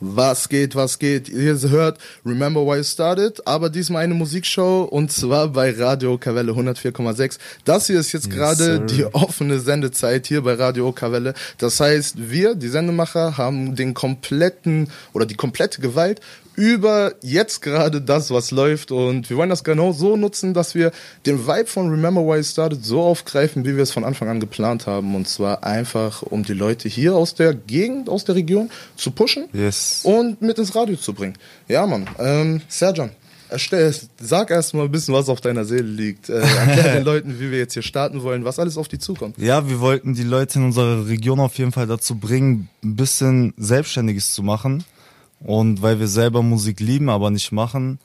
Was geht, was geht? Ihr hört Remember Why You Started, aber diesmal eine Musikshow und zwar bei Radio Kavelle 104,6. Das hier ist jetzt yes, gerade die offene Sendezeit hier bei Radio Kavelle. Das heißt, wir, die Sendemacher, haben den kompletten oder die komplette Gewalt über jetzt gerade das, was läuft. Und wir wollen das genau so nutzen, dass wir den Vibe von Remember Why You Started so aufgreifen, wie wir es von Anfang an geplant haben. Und zwar einfach, um die Leute hier aus der Gegend, aus der Region zu pushen yes. Und mit ins Radio zu bringen. Ja, Mann. Ähm, Serjan, Erstell, sag erst mal ein bisschen, was auf deiner Seele liegt. Äh, erklär den Leuten, wie wir jetzt hier starten wollen, was alles auf die zukommt. Ja, wir wollten die Leute in unserer Region auf jeden Fall dazu bringen, ein bisschen Selbstständiges zu machen. Und weil wir selber Musik lieben, aber nicht machen,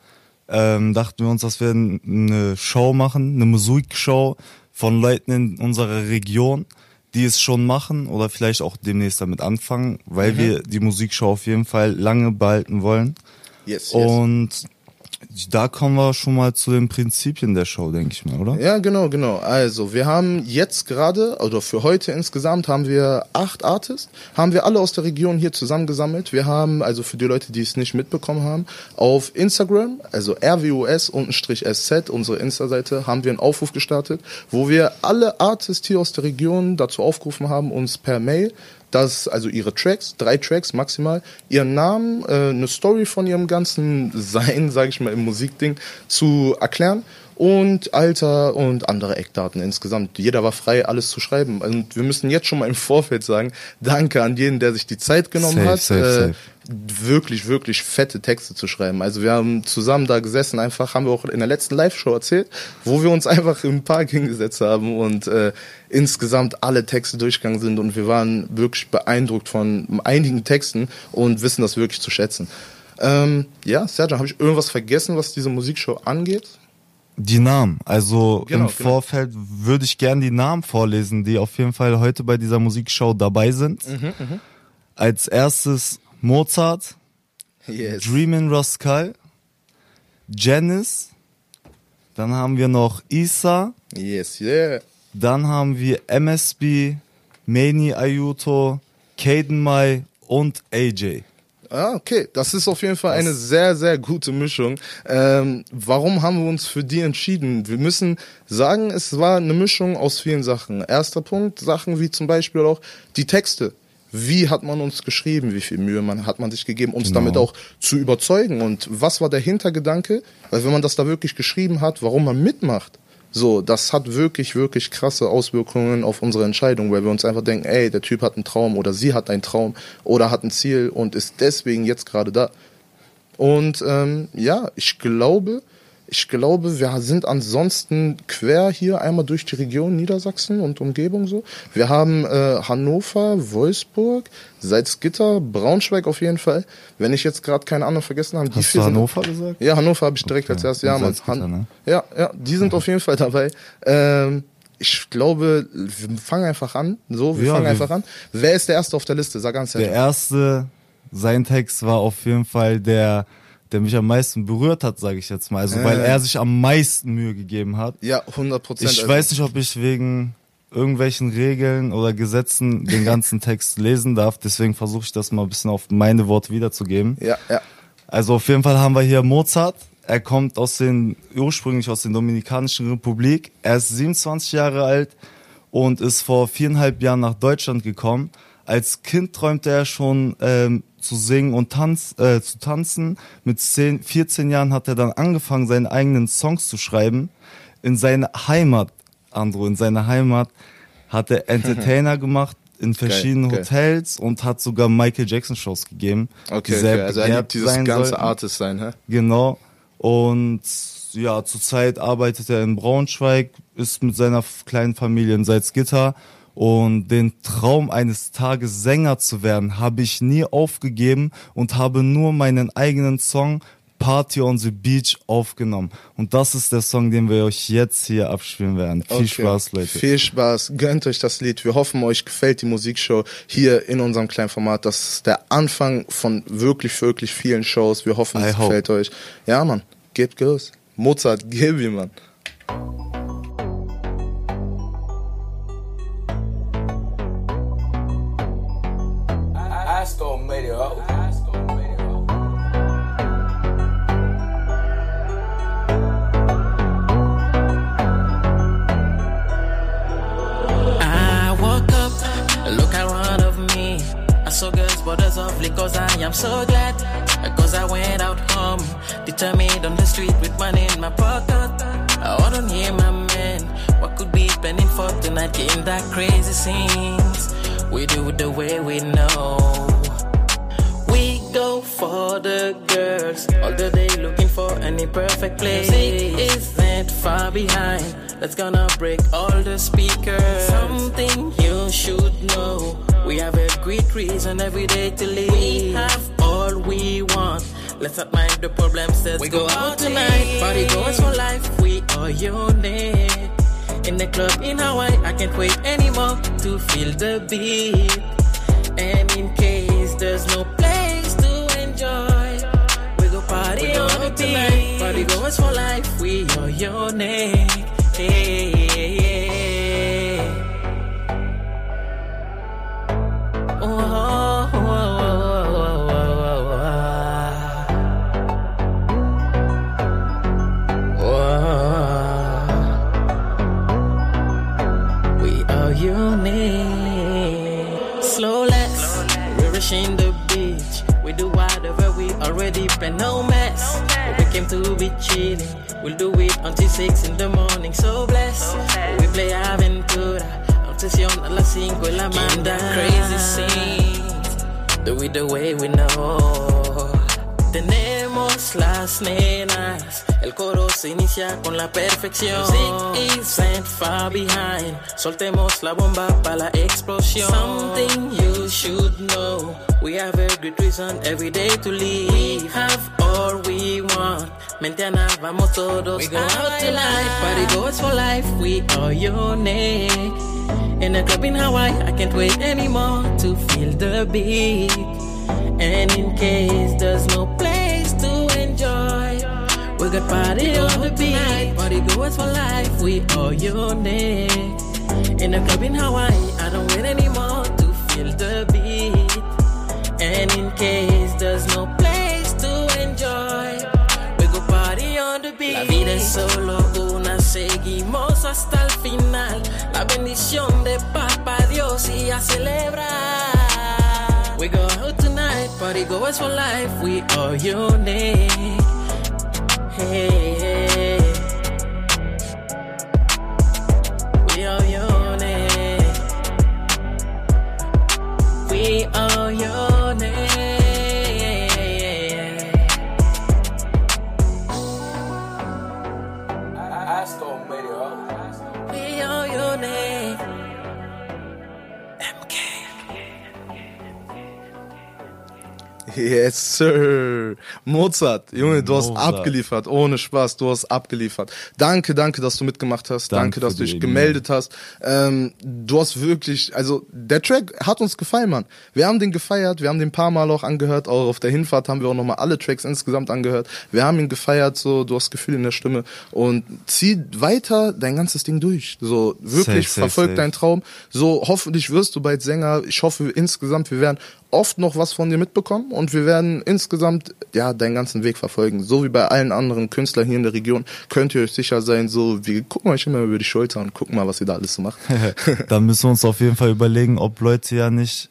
ähm, dachten wir uns, dass wir eine Show machen, eine Musikshow von Leuten in unserer Region, die es schon machen oder vielleicht auch demnächst damit anfangen, weil mhm. wir die Musikshow auf jeden Fall lange behalten wollen. Yes, yes. Und da kommen wir schon mal zu den Prinzipien der Show, denke ich mal, oder? Ja, genau, genau. Also, wir haben jetzt gerade, oder für heute insgesamt, haben wir acht Artists, haben wir alle aus der Region hier zusammengesammelt. Wir haben, also für die Leute, die es nicht mitbekommen haben, auf Instagram, also rwus-sz, unsere Insta-Seite, haben wir einen Aufruf gestartet, wo wir alle Artists hier aus der Region dazu aufgerufen haben, uns per Mail dass also ihre Tracks, drei Tracks maximal, ihren Namen, äh, eine Story von ihrem ganzen Sein, sage ich mal, im Musikding zu erklären und Alter und andere Eckdaten insgesamt. Jeder war frei, alles zu schreiben. Und wir müssen jetzt schon mal im Vorfeld sagen, danke an jeden, der sich die Zeit genommen safe, hat, safe, äh, safe. wirklich, wirklich fette Texte zu schreiben. Also wir haben zusammen da gesessen, einfach haben wir auch in der letzten Live-Show erzählt, wo wir uns einfach im Park hingesetzt haben und äh, insgesamt alle Texte durchgegangen sind und wir waren wirklich beeindruckt von einigen Texten und wissen das wirklich zu schätzen. Ähm, ja, Sergio, habe ich irgendwas vergessen, was diese Musikshow angeht? Die Namen. Also genau, im genau. Vorfeld würde ich gerne die Namen vorlesen, die auf jeden Fall heute bei dieser Musikshow dabei sind. Mhm, mh. Als erstes Mozart, yes. Dreamin' Rascal, Janice, dann haben wir noch Isa, yes, yeah. dann haben wir MSB, Mani Ayuto, Caden Mai und AJ. Ah, okay. Das ist auf jeden Fall eine sehr, sehr gute Mischung. Ähm, warum haben wir uns für die entschieden? Wir müssen sagen, es war eine Mischung aus vielen Sachen. Erster Punkt, Sachen wie zum Beispiel auch die Texte. Wie hat man uns geschrieben? Wie viel Mühe man, hat man sich gegeben, uns genau. damit auch zu überzeugen? Und was war der Hintergedanke? Weil wenn man das da wirklich geschrieben hat, warum man mitmacht, so, das hat wirklich, wirklich krasse Auswirkungen auf unsere Entscheidung, weil wir uns einfach denken, ey, der Typ hat einen Traum oder sie hat einen Traum oder hat ein Ziel und ist deswegen jetzt gerade da. Und ähm, ja, ich glaube, ich glaube, wir sind ansonsten quer hier einmal durch die Region Niedersachsen und Umgebung so. Wir haben äh, Hannover, Wolfsburg, Salzgitter, Braunschweig auf jeden Fall. Wenn ich jetzt gerade keine anderen vergessen habe, die Hast du Hannover sind, gesagt? Ja, Hannover habe ich direkt okay. als erstes Jahr. Han ne? Ja, ja, die sind mhm. auf jeden Fall dabei. Ähm, ich glaube, wir fangen einfach an. So, wir ja, fangen wir einfach an. Wer ist der erste auf der Liste? Sag ganz ehrlich. Der erste, sein Text war auf jeden Fall der der mich am meisten berührt hat, sage ich jetzt mal. Also, weil er sich am meisten Mühe gegeben hat. Ja, 100 Prozent. Ich also. weiß nicht, ob ich wegen irgendwelchen Regeln oder Gesetzen den ganzen Text lesen darf. Deswegen versuche ich das mal ein bisschen auf meine Worte wiederzugeben. Ja, ja. Also auf jeden Fall haben wir hier Mozart. Er kommt aus den, ursprünglich aus der Dominikanischen Republik. Er ist 27 Jahre alt und ist vor viereinhalb Jahren nach Deutschland gekommen. Als Kind träumte er schon ähm, zu singen und tanz, äh, zu tanzen. Mit 10, 14 Jahren hat er dann angefangen, seine eigenen Songs zu schreiben. In seiner Heimat, Andro, in seiner Heimat hat er Entertainer gemacht in verschiedenen geil, Hotels geil. und hat sogar Michael Jackson Shows gegeben. Okay, okay. also er liebt dieses ganze sollten. Artist sein, hä? Genau. Und ja, zurzeit arbeitet er in Braunschweig, ist mit seiner kleinen Familie in Salzgitter und den Traum eines Tages Sänger zu werden, habe ich nie aufgegeben und habe nur meinen eigenen Song Party on the Beach aufgenommen. Und das ist der Song, den wir euch jetzt hier abspielen werden. Viel okay. Spaß, Leute. Viel Spaß. Gönnt euch das Lied. Wir hoffen, euch gefällt die Musikshow hier in unserem kleinen Format. Das ist der Anfang von wirklich, wirklich vielen Shows. Wir hoffen, es gefällt euch. Ja, Mann. Gebt los. Mozart, gib ihm, Mann. school made it up. saw girls, borders of because I am so glad. Cause I went out home, determined on the street with money in my pocket. I don't hear my man. What could be planning for tonight in that crazy scenes? We do the way we know. For the girls all the day looking for any perfect place. Music isn't far behind. That's gonna break all the speakers. Something you should know. We have a great reason every day to live. We have all we want. Let's not mind the problems. Let's we go, go out tonight. Party goes for life. We are unique. In the club in Hawaii, I can't wait anymore to feel the beat. And in case there's no tonight. Party for life, we are your neck. Hey. Be chilling. We'll do it until six in the morning. So blessed. We play aventura. Obsession a las cinco la mañana. Crazy scene. Do it the way we know. Tenemos las nenas. El coro se inicia con la perfección. Music isn't far behind. Soltemos la bomba para la explosión. Something you should know. We have a good reason every day to live. We have all we want. Mañana vamos todos we go out tonight. Party goes for life. We are unique. In a club in Hawaii, I can't wait anymore to feel the beat. And in case there's no place to enjoy, we got party on the beat. Party goes for life. We are unique. In a club in Hawaii, I don't wait anymore to feel the beat. And in case there's no place La vida es solo una, seguimos hasta el final. La bendición de Papa Dios y a celebrar. We go out tonight, party goers for life, we are unique. Hey, hey. Yes, sir. Mozart, Junge, du Mozart. hast abgeliefert. Ohne Spaß, du hast abgeliefert. Danke, danke, dass du mitgemacht hast. Danke, danke dass du dich gemeldet hast. Ähm, du hast wirklich, also der Track hat uns gefallen, Mann. Wir haben den gefeiert, wir haben den ein paar Mal auch angehört. Auch auf der Hinfahrt haben wir auch nochmal alle Tracks insgesamt angehört. Wir haben ihn gefeiert, so, du hast Gefühl in der Stimme. Und zieh weiter dein ganzes Ding durch. So, wirklich, safe, verfolg safe, deinen Traum. So, hoffentlich wirst du bald Sänger. Ich hoffe insgesamt, wir werden oft noch was von dir mitbekommen und wir werden insgesamt ja deinen ganzen Weg verfolgen. So wie bei allen anderen Künstlern hier in der Region könnt ihr euch sicher sein, so wir gucken euch immer über die Schulter und gucken mal, was ihr da alles so macht. Dann müssen wir uns auf jeden Fall überlegen, ob Leute ja nicht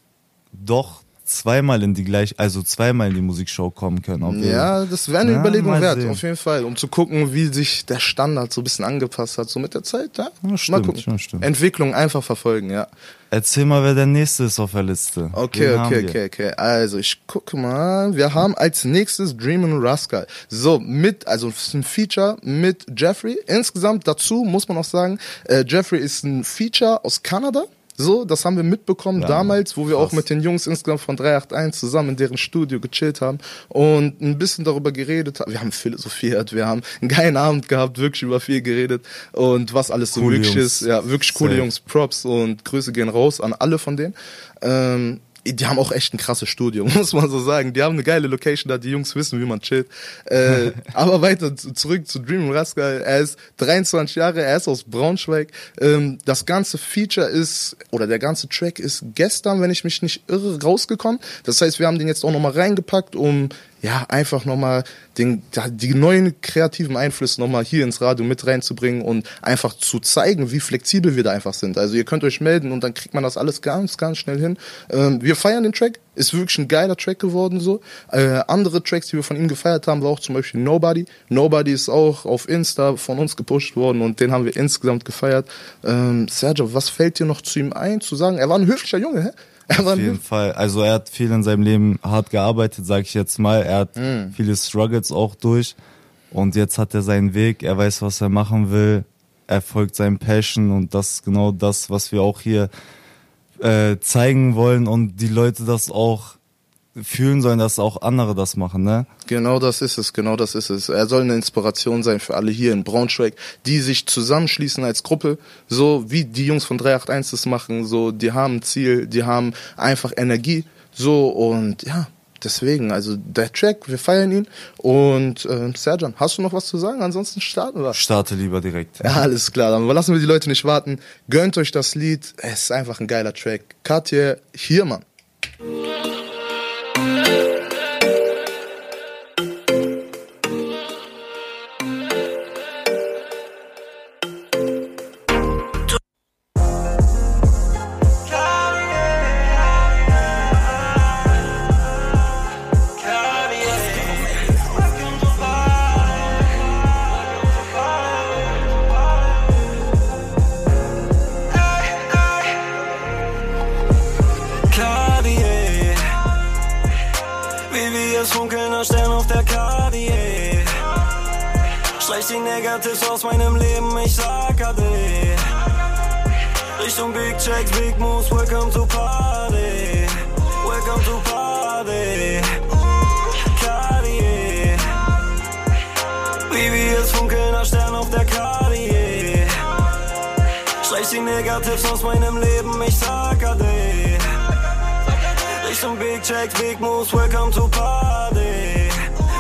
doch zweimal in die gleich, also zweimal in die Musikshow kommen können. ja, das wäre eine ja, Überlegung wert, sehen. auf jeden Fall, um zu gucken, wie sich der Standard so ein bisschen angepasst hat, so mit der Zeit. Ja? ja stimmt, mal gucken. Stimmt, Entwicklung einfach verfolgen, ja. Erzähl mal, wer der nächste ist auf der Liste. Okay, Wen okay, okay, okay. Also ich gucke mal. Wir haben als nächstes Dreamin' Rascal. So, mit, also es ist ein Feature mit Jeffrey. Insgesamt dazu muss man auch sagen, äh, Jeffrey ist ein Feature aus Kanada. So, das haben wir mitbekommen ja, damals, wo wir krass. auch mit den Jungs insgesamt von 381 zusammen in deren Studio gechillt haben und ein bisschen darüber geredet haben. Wir haben philosophiert, wir haben einen geilen Abend gehabt, wirklich über viel geredet und was alles so coole möglich ist. Ja, wirklich coole Safe. Jungs, Props und Grüße gehen raus an alle von denen. Ähm, die haben auch echt ein krasses Studio, muss man so sagen. Die haben eine geile Location da, die Jungs wissen, wie man chillt. Äh, aber weiter zurück zu Dream Rascal. Er ist 23 Jahre, er ist aus Braunschweig. Ähm, das ganze Feature ist, oder der ganze Track ist gestern, wenn ich mich nicht irre, rausgekommen. Das heißt, wir haben den jetzt auch nochmal reingepackt, um ja, einfach nochmal den, die neuen kreativen Einflüsse nochmal hier ins Radio mit reinzubringen und einfach zu zeigen, wie flexibel wir da einfach sind. Also ihr könnt euch melden und dann kriegt man das alles ganz, ganz schnell hin. Ähm, wir feiern den Track, ist wirklich ein geiler Track geworden so. Äh, andere Tracks, die wir von ihm gefeiert haben, war auch zum Beispiel Nobody. Nobody ist auch auf Insta von uns gepusht worden und den haben wir insgesamt gefeiert. Ähm, Sergio, was fällt dir noch zu ihm ein, zu sagen? Er war ein höflicher Junge, hä? Auf jeden Fall. Also er hat viel in seinem Leben hart gearbeitet, sag ich jetzt mal. Er hat Mhm. viele Struggles auch durch. Und jetzt hat er seinen Weg. Er weiß, was er machen will. Er folgt seinem Passion. Und das ist genau das, was wir auch hier äh, zeigen wollen. Und die Leute das auch fühlen sollen, dass auch andere das machen, ne? Genau das ist es, genau das ist es. Er soll eine Inspiration sein für alle hier in Braunschweig, die sich zusammenschließen als Gruppe, so wie die Jungs von 381 das machen, so, die haben ein Ziel, die haben einfach Energie, so und ja, deswegen, also der Track, wir feiern ihn und äh, Serjan, hast du noch was zu sagen? Ansonsten starten wir. Starte lieber direkt. Ja, alles klar, dann lassen wir die Leute nicht warten. Gönnt euch das Lied, es ist einfach ein geiler Track. Katja, hier, Mann. Ade. Richtung Big Checks, Big Moves, welcome to Party. Welcome to Party. Cartier. Wir es funkeln, ein Stern auf der Cartier. Streich die Negatives aus meinem Leben, ich sag Ade. Richtung Big Checks, Big Moves, welcome to Party.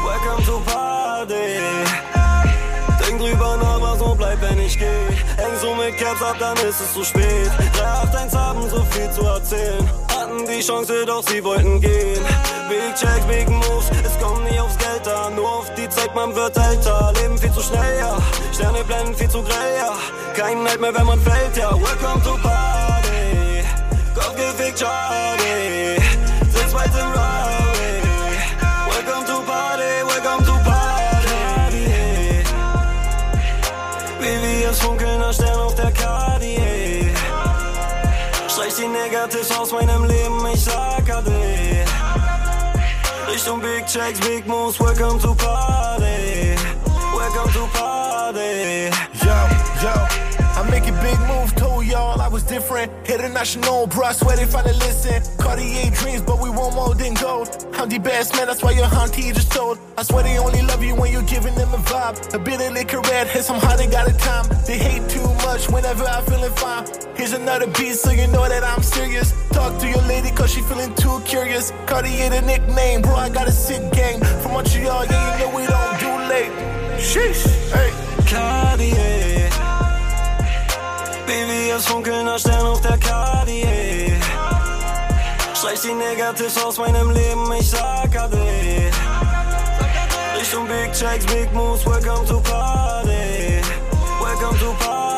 Welcome to Party. Geh. Häng so mit Caps ab, dann ist es zu spät. 381 haben so viel zu erzählen. Hatten die Chance, doch sie wollten gehen. Big Checks, Big Moves, es kommt nie aufs Geld an. Nur auf die Zeit, man wird älter. Leben viel zu schnell, ja. Sterne blenden viel zu grell, ja. Kein Neid mehr, wenn man fällt, ja. Welcome to Party. Kopf gefickt, Charlie. Sitz weit im Rally. Wie wir es funkeln, ein Stern auf der Cartier. Streich die Negatives aus meinem Leben, ich sag Ade. Richtung Big Checks, Big Moves, welcome to Party. Welcome to Party. Yo, yo, I'm making big moves, y'all I was different. International, bro, I swear they finally listen. Cartier dreams, but we want more than gold. I'm the best man, that's why your auntie just told. I swear they only love you when you're giving them a vibe. A bit of liquor red, hit some hot, they got a time. They hate too much whenever I'm feeling fine. Here's another beat so you know that I'm serious. Talk to your lady cause she feeling too curious. Cartier the nickname, bro, I got a sick gang. From Montreal, yeah, you know we don't do late. Sheesh, hey. Cartier. Wir es funkeln, ein Stern auf der Cartier. Streich die Negatives aus meinem Leben, ich sag Ade. Richtung Big Checks, Big Moves, welcome to Party. Welcome to Party.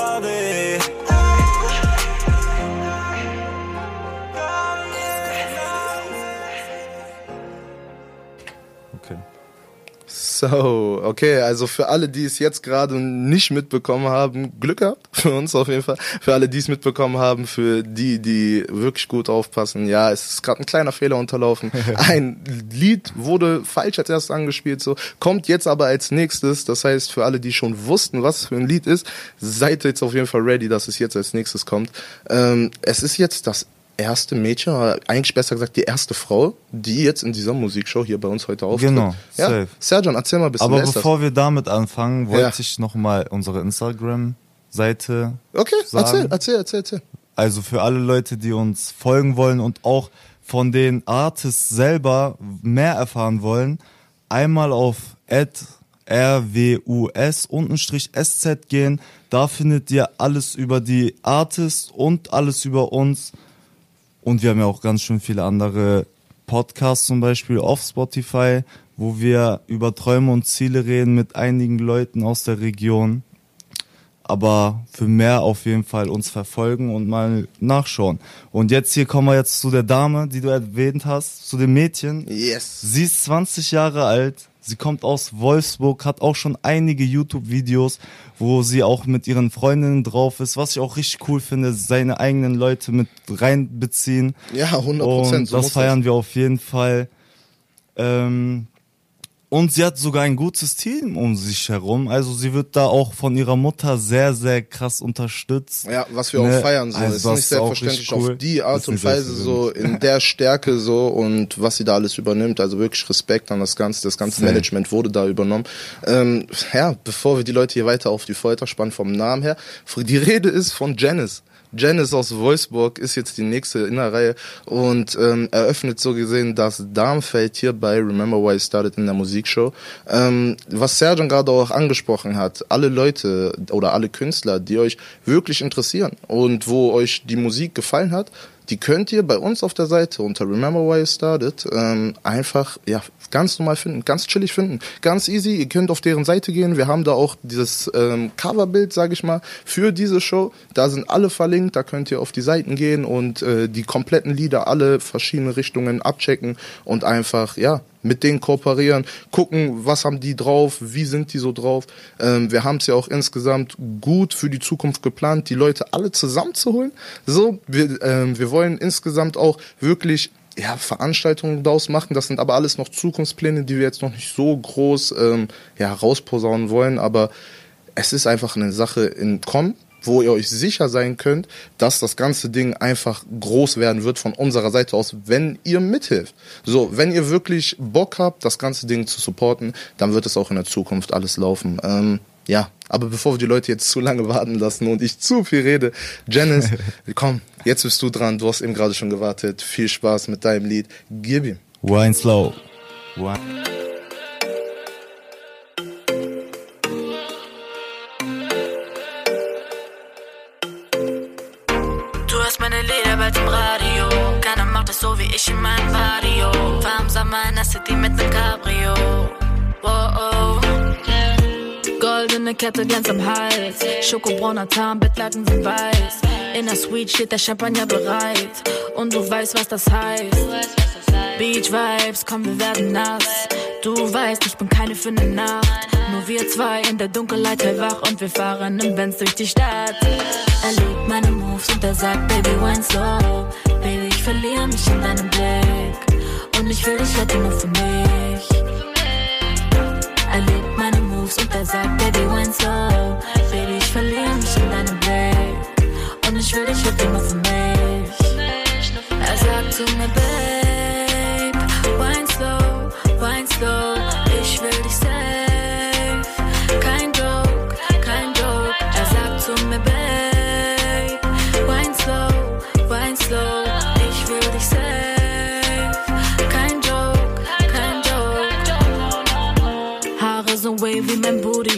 So, okay, also für alle, die es jetzt gerade nicht mitbekommen haben, Glück gehabt, für uns auf jeden Fall. Für alle, die es mitbekommen haben, für die, die wirklich gut aufpassen, ja, es ist gerade ein kleiner Fehler unterlaufen. Ein Lied wurde falsch als erstes angespielt, so, kommt jetzt aber als nächstes. Das heißt, für alle, die schon wussten, was für ein Lied ist, seid jetzt auf jeden Fall ready, dass es jetzt als nächstes kommt. Ähm, es ist jetzt das erste Mädchen, oder eigentlich besser gesagt die erste Frau, die jetzt in dieser Musikshow hier bei uns heute auftritt. Genau, ja. safe. Serjan, erzähl mal ein bisschen. Aber bevor wir damit anfangen, wollte Ja. ich nochmal unsere Instagram-Seite? Okay, sagen. erzähl, erzähl, erzähl, erzähl. Also für alle Leute, die uns folgen wollen und auch von den Artists selber mehr erfahren wollen, einmal auf rwus untenstrich sz gehen. Da findet ihr alles über die Artists und alles über uns. Und wir haben ja auch ganz schön viele andere Podcasts zum Beispiel auf Spotify, wo wir über Träume und Ziele reden mit einigen Leuten aus der Region. Aber für mehr auf jeden Fall uns verfolgen und mal nachschauen. Und jetzt hier kommen wir jetzt zu der Dame, die du erwähnt hast, zu dem Mädchen. Yes. Sie ist 20 Jahre alt. Sie kommt aus Wolfsburg, hat auch schon einige YouTube-Videos, wo sie auch mit ihren Freundinnen drauf ist, was ich auch richtig cool finde, seine eigenen Leute mit reinbeziehen. Ja, 100 Prozent. Und das feiern wir auf jeden Fall. Ähm, und sie hat sogar ein gutes Team um sich herum. Also sie wird da auch von ihrer Mutter sehr, sehr krass unterstützt. Ja, was wir Ne? auch feiern so. Also ist das nicht selbstverständlich cool. auf die Art und Weise so in der Stärke so und was sie da alles übernimmt. Also wirklich Respekt an das Ganze. Das ganze. Management wurde da übernommen. Ähm, ja, bevor wir die Leute hier weiter auf die Folter spannen vom Namen her, die Rede ist von Janice. Janice aus Wolfsburg ist jetzt die nächste in der Reihe und ähm, eröffnet so gesehen das Darmfeld hier bei Remember Why I Started in der Musikshow. Ähm, was Serjan gerade auch angesprochen hat, alle Leute oder alle Künstler, die euch wirklich interessieren und wo euch die Musik gefallen hat, die könnt ihr bei uns auf der Seite unter Remember Why You Started ähm, einfach ja ganz normal finden, ganz chillig finden, ganz easy. Ihr könnt auf deren Seite gehen. Wir haben da auch dieses ähm, Coverbild, sage ich mal, für diese Show. Da sind alle verlinkt. Da könnt ihr auf die Seiten gehen und äh, die kompletten Lieder, alle verschiedene Richtungen abchecken und einfach ja mit denen kooperieren, gucken, was haben die drauf, wie sind die so drauf. Ähm, wir haben es ja auch insgesamt gut für die Zukunft geplant, die Leute alle zusammenzuholen. So, wir, ähm, wir wollen insgesamt auch wirklich ja, Veranstaltungen daraus machen. Das sind aber alles noch Zukunftspläne, die wir jetzt noch nicht so groß ähm, ja, rausposaunen wollen. Aber es ist einfach eine Sache in Kommen wo ihr euch sicher sein könnt, dass das ganze Ding einfach groß werden wird von unserer Seite aus, wenn ihr mithilft. So, wenn ihr wirklich Bock habt, das ganze Ding zu supporten, dann wird es auch in der Zukunft alles laufen. Ähm, ja, aber bevor wir die Leute jetzt zu lange warten lassen und ich zu viel rede, Janice, komm, jetzt bist du dran. Du hast eben gerade schon gewartet. Viel Spaß mit deinem Lied. Gib ihm. Wine slow. Wine. Kette glänzt am Hals. Schokobrauner Tarn, Bettlaken sind weiß. In der Suite steht der Champagner bereit. Und du weißt, was das heißt. Beach Vibes, komm, wir werden nass. Du weißt, ich bin keine für ne Nacht. Nur wir zwei in der Dunkelheit hellwach und wir fahren im Benz durch die Stadt. Er liebt meine Moves und er sagt, Baby, wine slow. Baby, ich verliere mich in deinem Blick. Und ich will dich heute nur für mich. Er sagt, Baby, wine slow. Baby, ich verliere mich in deinem Blick. Und ich will dich heute nur für mich. Er sagt zu mir, Babe, wine slow, slow. Ich will dich safe. Kein Joke, kein Joke. Er sagt zu mir, Babe, wine slow. Ich will dich safe. Kein Joke,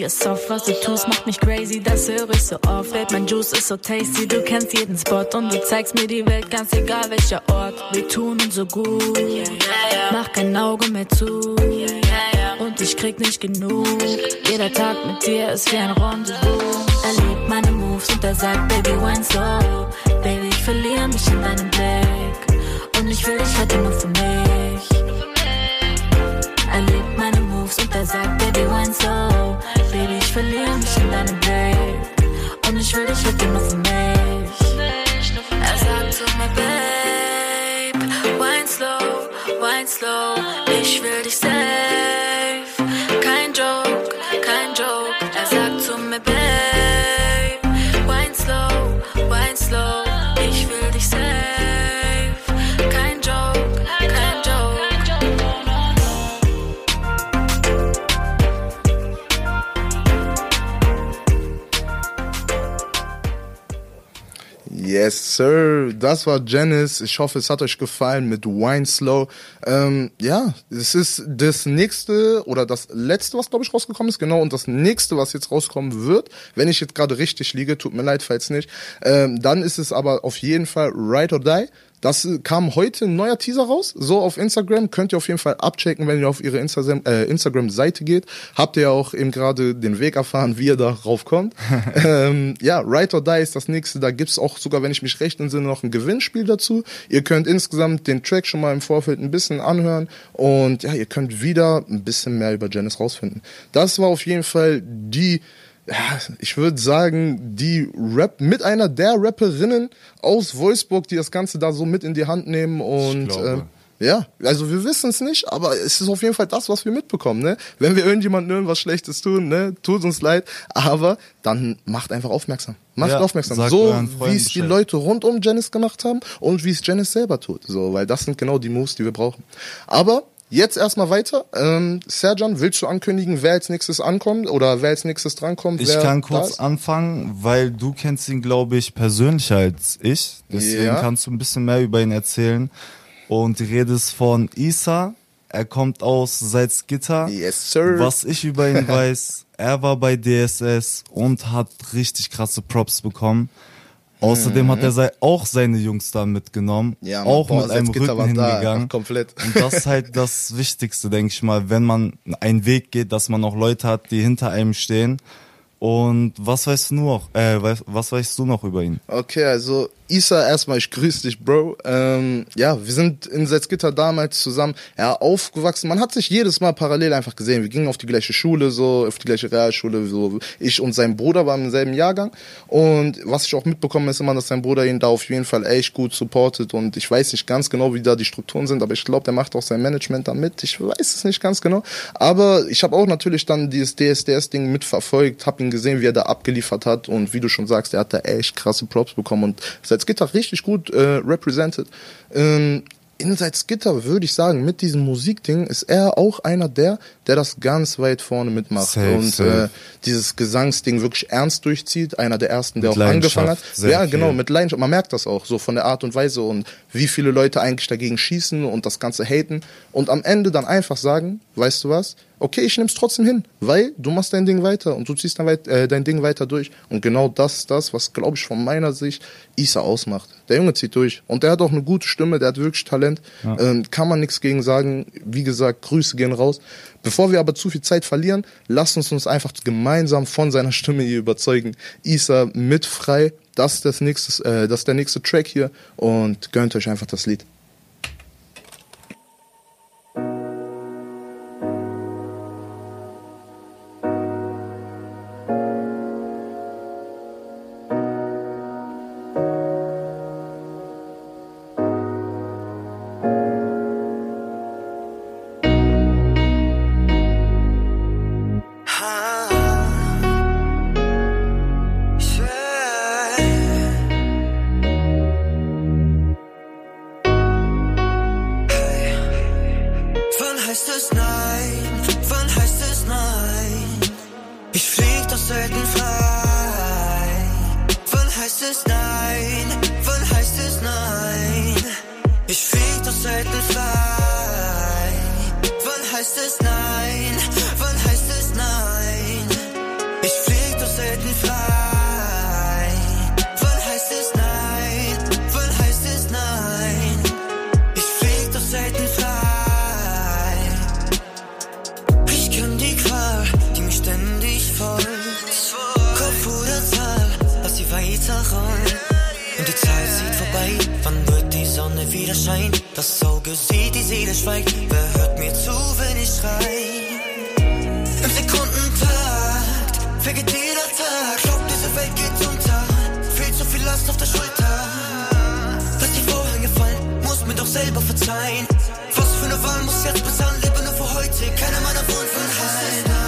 ist soft. Was du tust, macht mich crazy, das höre ich so oft. Babe, mein Juice ist so tasty, du kennst jeden Spot. Und du zeigst mir die Welt, ganz egal welcher Ort. Wir tun uns so gut, mach kein Auge mehr zu. Und ich krieg nicht genug. Jeder Tag mit dir ist wie ein Rendezvous. Er liebt meine Moves und er sagt, Baby, wine slow. Baby, ich verliere mich in deinem Blick. Und ich will dich heute nur für mich. Er liebt meine Moves und er sagt, Baby, wine slow. Ich will dich für mich. Er sagt zu mir, Babe, wine slow, wine slow. Ich will dich safe. Kein Joke, kein Joke. Er sagt zu mir, Babe, wine slow, wine slow. Yes, sir. Das war Janice. Ich hoffe, es hat euch gefallen mit Wine Slow. Ähm, ja, es ist das nächste oder das letzte, was glaube ich rausgekommen ist. Genau. Und das nächste, was jetzt rauskommen wird, wenn ich jetzt gerade richtig liege, tut mir leid, falls nicht. Ähm, dann ist es aber auf jeden Fall Ride or Die. Das äh, kam heute ein neuer Teaser raus, so auf Instagram. Könnt ihr auf jeden Fall abchecken, wenn ihr auf ihre Instagram, äh, Instagram-Seite geht. Habt ihr ja auch eben gerade den Weg erfahren, wie ihr darauf kommt. ähm, ja, Ride or Die ist das nächste. Da gibt's auch sogar, wenn ich mich recht entsinne, noch ein Gewinnspiel dazu. Ihr könnt insgesamt den Track schon mal im Vorfeld ein bisschen anhören und ja, ihr könnt wieder ein bisschen mehr über Janice rausfinden. Das war auf jeden Fall die ich würde sagen, die Rap mit einer der Rapperinnen aus Wolfsburg, die das Ganze da so mit in die Hand nehmen und ähm, ja, also wir wissen es nicht, aber es ist auf jeden Fall das, was wir mitbekommen. Ne? Wenn wir irgendjemandem irgendwas Schlechtes tun, ne, tut uns leid, aber dann macht einfach aufmerksam. Macht Ja, aufmerksam. So wie es die. Leute rund um Janice gemacht haben und wie es Janice selber tut. So, weil das sind genau die Moves, die wir brauchen. Aber jetzt erstmal weiter. Ähm, Serjan, willst du ankündigen, wer als nächstes ankommt oder wer als nächstes drankommt? Ich kann kurz anfangen, weil du kennst ihn, glaube ich, persönlicher als ich. Deswegen Ja. kannst du ein bisschen mehr über ihn erzählen. Und die Rede ist von Isa. Er kommt aus Salzgitter. Yes, sir. Was ich über ihn weiß, er war bei DSS und hat richtig krasse Props bekommen. Außerdem hat er sei, auch seine Jungs da mitgenommen. Mhm. Ja, Mann, auch boah, mit einem Rücken hingegangen. komplett. Und das ist halt das Wichtigste, denke ich mal, wenn man einen Weg geht, dass man auch Leute hat, die hinter einem stehen. Und was weißt du noch? Äh, was, weißt du noch über ihn? Okay, also Isa, erstmal, ich grüße dich, Bro. Ähm, ja, wir sind in Salzgitter damals zusammen ja, aufgewachsen. Man hat sich jedes Mal parallel einfach gesehen. Wir gingen auf die gleiche Schule, so auf die gleiche Realschule. So. Ich und sein Bruder waren im selben Jahrgang. Und was ich auch mitbekommen ist immer, dass sein Bruder ihn da auf jeden Fall echt gut supportet. Und ich weiß nicht ganz genau, wie da die Strukturen sind, aber ich glaube, der macht auch sein Management da mit. Ich weiß es nicht ganz genau. Aber ich habe auch natürlich dann dieses DSDS-Ding mitverfolgt, habe ihn gesehen, wie er da abgeliefert hat. Und wie du schon sagst, er hat da echt krasse Props bekommen. Und Salzgitter richtig gut äh, represented. Ähm, in Salzgitter würde ich sagen, mit diesem Musikding ist er auch einer der, der das ganz weit vorne mitmacht Safe, und safe. Äh, dieses Gesangsding wirklich ernst durchzieht. Einer der ersten, der Mit auch angefangen hat. Ja, genau, viel. mit Leidenschaft. Man merkt das auch so von der Art und Weise und wie viele Leute eigentlich dagegen schießen und das Ganze haten und am Ende dann einfach sagen, weißt du was? Okay, ich nehm's trotzdem hin, weil du machst dein Ding weiter und du ziehst dein, äh, dein Ding weiter durch. Und genau das ist das, was, glaube ich, von meiner Sicht Isa ausmacht. Der Junge zieht durch. Und der hat auch eine gute Stimme, der hat wirklich Talent. Ähm, kann man nichts gegen sagen. Wie gesagt, Grüße gehen raus. Bevor wir aber zu viel Zeit verlieren, lasst uns uns einfach gemeinsam von seiner Stimme hier überzeugen. Isa mit frei, das ist, das nächste, äh, das ist der nächste Track hier und gönnt euch einfach das Lied. Zieht vorbei, wann wird die Sonne wieder scheinen? Das Auge sieht, die Seele schweigt. Wer hört mir zu, wenn ich schrei? Im Sekundentakt vergeht jeder Tag. Glaub, diese Welt geht unter. Viel zu viel Last auf der Schulter. Lass die Vorhänge fallen, muss mir doch selber verzeihen. Was für eine Wahl muss jetzt bezahlen, lebe nur für heute. Keiner meiner nein. Wann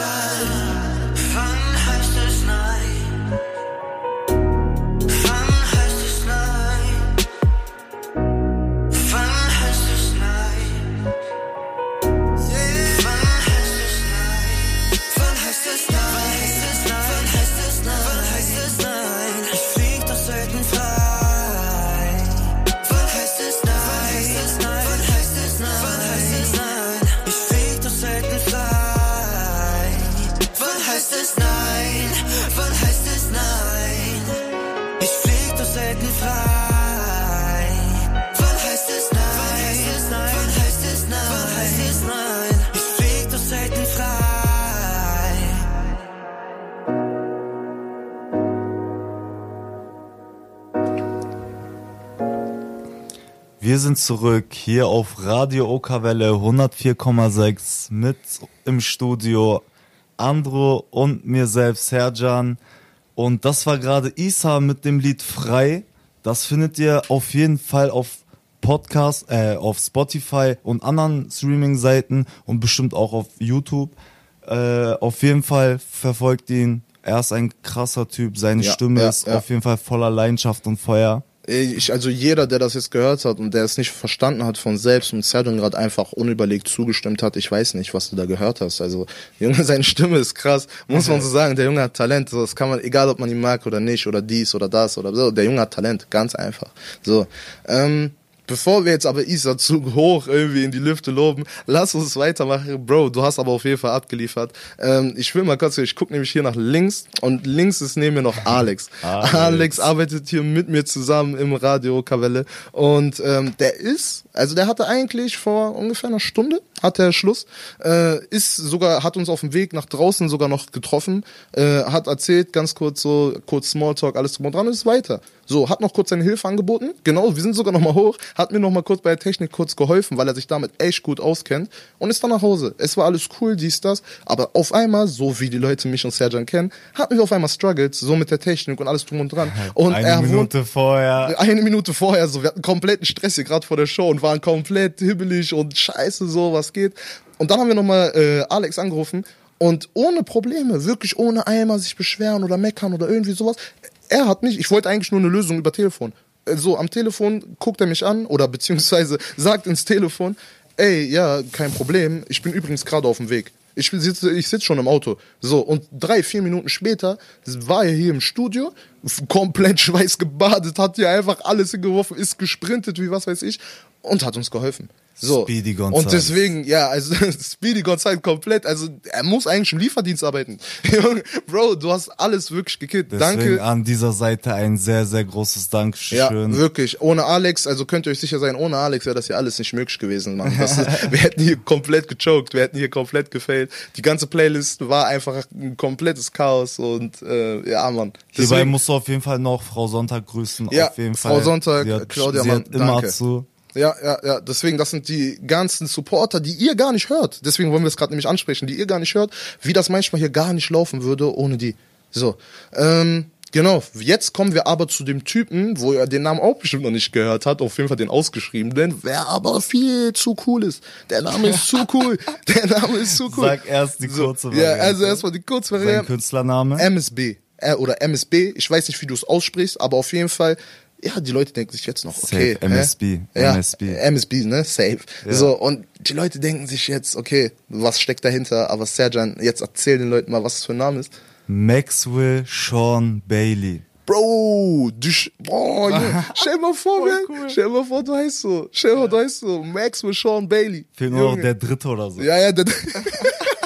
nichts Wir sind zurück hier auf Radio Okerwelle 104,6 mit im Studio Andro und mir selbst Serjan. Und das war gerade Isa mit dem Lied Frei. Das findet ihr auf jeden Fall auf Podcast, äh, auf Spotify und anderen Streaming-Seiten und bestimmt auch auf YouTube. Äh, auf jeden Fall verfolgt ihn. Er ist ein krasser Typ. Seine Ja, Stimme ja, ist ja. auf jeden Fall voller Leidenschaft und Feuer. Ich, also jeder, der das jetzt gehört hat und der es nicht verstanden hat von selbst und Zerdon gerade einfach unüberlegt zugestimmt hat, ich weiß nicht, was du da gehört hast. Also, Junge, seine Stimme ist krass, muss man so sagen. Der Junge hat Talent. So, das kann man, egal ob man ihn mag oder nicht, oder dies oder das oder so. Der Junge hat Talent, ganz einfach. So. Ähm, Bevor wir jetzt aber Isa zu hoch irgendwie in die Lüfte loben, lass uns weitermachen. Bro, du hast aber auf jeden Fall abgeliefert. Ähm, ich will mal kurz, ich gucke nämlich hier nach links und links ist neben mir noch Alex. Alex. Alex arbeitet hier mit mir zusammen im Radio Kavelle und ähm, der ist, also der hatte eigentlich vor ungefähr einer Stunde hat er Schluss, äh, ist sogar hat uns auf dem Weg nach draußen sogar noch getroffen, äh, hat erzählt ganz kurz so kurz Smalltalk alles drum und dran und ist weiter. So, hat noch kurz seine Hilfe angeboten. Genau, wir sind sogar noch mal hoch, hat mir noch mal kurz bei der Technik kurz geholfen, weil er sich damit echt gut auskennt und ist dann nach Hause. Es war alles cool, dies das, aber auf einmal, so wie die Leute mich und Serjan kennen, hatten wir auf einmal Struggles, so mit der Technik und alles drum und dran. Und Eine er Minute vorher. eine Minute vorher so, wir hatten kompletten Stress hier gerade vor der Show und waren komplett hibbelig und scheiße so, was geht. Und dann haben wir nochmal äh, Alex angerufen und ohne Probleme, wirklich ohne einmal sich beschweren oder meckern oder irgendwie sowas. Er hat mich, ich wollte eigentlich nur eine Lösung über Telefon. Äh, So, am Telefon guckt er mich an oder beziehungsweise sagt ins Telefon, ey, ja, kein Problem, ich bin übrigens gerade auf dem Weg. Ich sitze ich sitz schon im Auto. So, und drei, vier Minuten später war er hier im Studio, komplett schweißgebadet, hat hier einfach alles hingeworfen, ist gesprintet, wie was weiß ich, und hat uns geholfen. So. Speedy Gonzales. Und deswegen, ja, also Speedy Gonzales komplett, also er muss eigentlich im Lieferdienst arbeiten. Bro, du hast alles wirklich gekillt. Deswegen Danke. an dieser Seite ein sehr, sehr großes Dankeschön. Ja, wirklich. Ohne Alex, also könnt ihr euch sicher sein, ohne Alex wäre das hier alles nicht möglich gewesen, Mann. Das wir hätten hier komplett gechoked, wir hätten hier komplett gefailt. Die ganze Playlist war einfach ein komplettes Chaos und äh, ja, Mann. Hierbei Deswegen- musst du auf jeden Fall noch Frau Sonntag grüßen. Ja, auf jeden Frau Fall. Sonntag, sie hat, Claudia sie Mann, immer danke. zu. Ja, ja, ja. Deswegen, das sind die ganzen Supporter, die ihr gar nicht hört. Deswegen wollen wir es gerade nämlich ansprechen, die ihr gar nicht hört, wie das manchmal hier gar nicht laufen würde ohne die. So. Ähm, genau. Jetzt kommen wir aber zu dem Typen, wo er den Namen auch bestimmt noch nicht gehört hat, auf jeden Fall den ausgeschriebenen, wer aber viel zu cool ist. Der Name ist zu cool. Der Name ist zu cool. Sag erst die kurze Ja, Variante. also erstmal die Sein Kurzvariante. Künstlername. MSB. Äh, oder MSB. Ich weiß nicht, wie du es aussprichst, aber auf jeden Fall, ja, die Leute denken sich jetzt noch, okay. Safe, MSB? Ja, MSB. MSB, ne? Safe. Ja. So, und die Leute denken sich jetzt, okay, was steckt dahinter? Aber Serjan, jetzt erzähl den Leuten mal, was es für ein Name ist. Maxwell Sean Bailey. Bro, du, sch- boah, Junge, stell mal vor, man, cool. stell mal vor, du heißt so, stell mal, du heißt so, Maxwell Sean Bailey. Fehlt nur noch der dritte oder so. Ja, ja, der.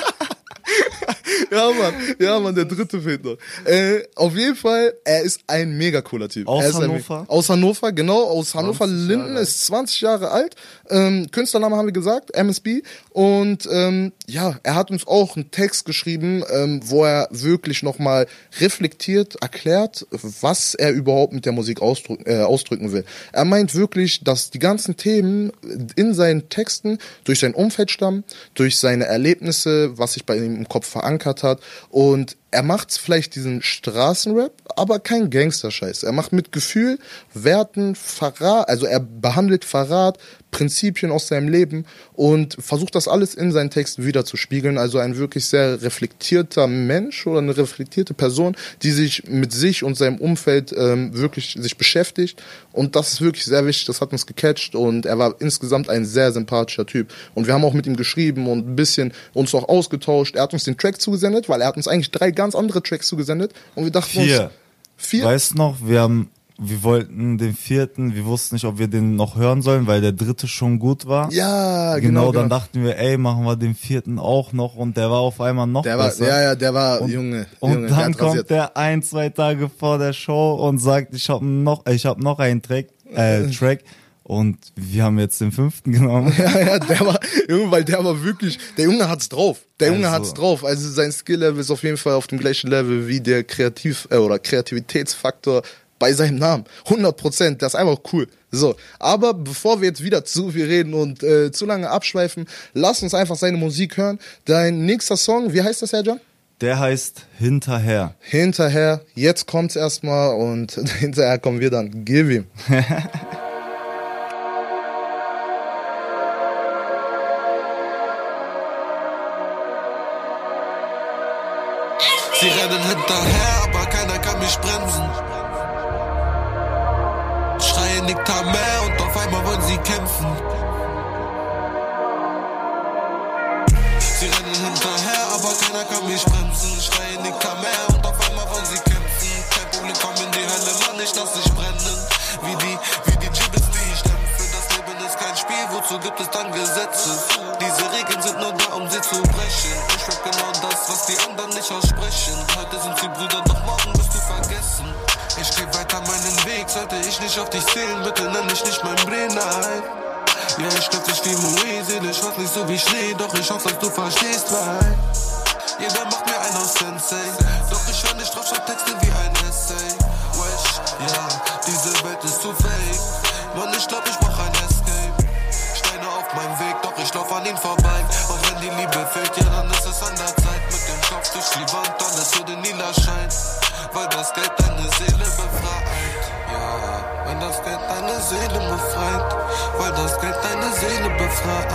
ja, Mann, ja, Mann, der dritte fehlt noch. Äh, auf jeden Fall, er ist ein mega cooler Typ. Aus er Hannover? Aus Hannover, genau, aus Hannover. 20 Linden ist 20 Jahre alt. Ähm, Künstlername haben wir gesagt, MSB. Und ähm, ja, er hat uns auch einen Text geschrieben, ähm, wo er wirklich nochmal reflektiert, erklärt, was er überhaupt mit der Musik ausdrück, äh, ausdrücken will. Er meint wirklich, dass die ganzen Themen in seinen Texten durch sein Umfeld stammen, durch seine Erlebnisse, was sich bei ihm im Kopf verankert hat. Und er macht vielleicht diesen Straßenrap, aber kein Gangsterscheiß. Er macht mit Gefühl, Werten, Verrat, also er behandelt Verrat, Prinzipien aus seinem Leben und versucht das alles in seinen Texten wiederzuspiegeln. Also ein wirklich sehr reflektierter Mensch oder eine reflektierte Person, die sich mit sich und seinem Umfeld ähm, wirklich sich beschäftigt. Und das ist wirklich sehr wichtig. Das hat uns gecatcht und er war insgesamt ein sehr sympathischer Typ. Und wir haben auch mit ihm geschrieben und ein bisschen uns auch ausgetauscht. Er hat uns den Track zugesendet, weil er hat uns eigentlich drei ganz andere Tracks zugesendet und wir dachten Vier. uns vier. Weißt noch, wir haben, wir wollten den vierten, wir wussten nicht, ob wir den noch hören sollen, weil der dritte schon gut war. ja, genau, genau. dann genau. dachten wir, ey, machen wir den vierten auch noch und der war auf einmal noch Der war, besser. ja, ja, der war, Und- Junge, Und Junge, der dann rasiert. kommt der ein, zwei Tage vor der Show und sagt, ich habe noch, ich habe noch einen Track, äh, Track und wir haben jetzt den fünften genommen. Ja, ja, der war, Junge, weil der war wirklich, der Junge hat's drauf. Der Junge Also. hat's drauf. Also sein Skill-Level ist auf jeden Fall auf dem gleichen Level wie der Kreativ- äh, oder Kreativitätsfaktor bei seinem Namen. 100 Prozent. Das ist einfach cool. So. Aber bevor wir jetzt wieder zu viel reden und äh, zu lange abschweifen, lass uns einfach seine Musik hören. Dein nächster Song, wie heißt das, Herr John? Der heißt Hinterher. Hinterher. Jetzt kommt's erstmal und hinterher kommen wir dann. Gib ihm. sie rennen hinterher, aber keiner kann mich bremsen. Schreien nicht mehr und auf einmal wollen sie kämpfen. Kein Problem, komm in die Hölle, Mann, ich lass dich brennen. Wie die, wie die Gibbets, die ich dämpfe. Das Leben ist kein Spiel, wozu gibt es dann Gesetze? Diese Regeln sind nur da, um sie zu brechen. Ich rap genau das, was die anderen nicht aussprechen. Heute sind sie Brüder, doch meinen Weg, sollte ich nicht auf dich zählen, bitte nenn mich nicht mein Brenner. Ja, ich glaub dich wie Moe, seelisch was nicht so wie Schnee, doch ich hoffe, dass du verstehst, weil jeder macht mir einen aus Sensei. Doch ich hör nicht drauf, schreib Texte wie ein Essay. Wesh, ja, diese Welt ist zu fake. Mann, ich glaub, ich brauch ein Escape. Steine auf meinem Weg, doch ich lauf an ihn vorbei. Und wenn die Liebe fehlt, ja, dann ist es an der Zeit. Mit dem Kopf durch die Wand, alles würde lila scheint. Weil das Geld deine Seele befreit. Ja, wenn das Geld deine Seele befreit. Weil das Geld deine Seele befreit.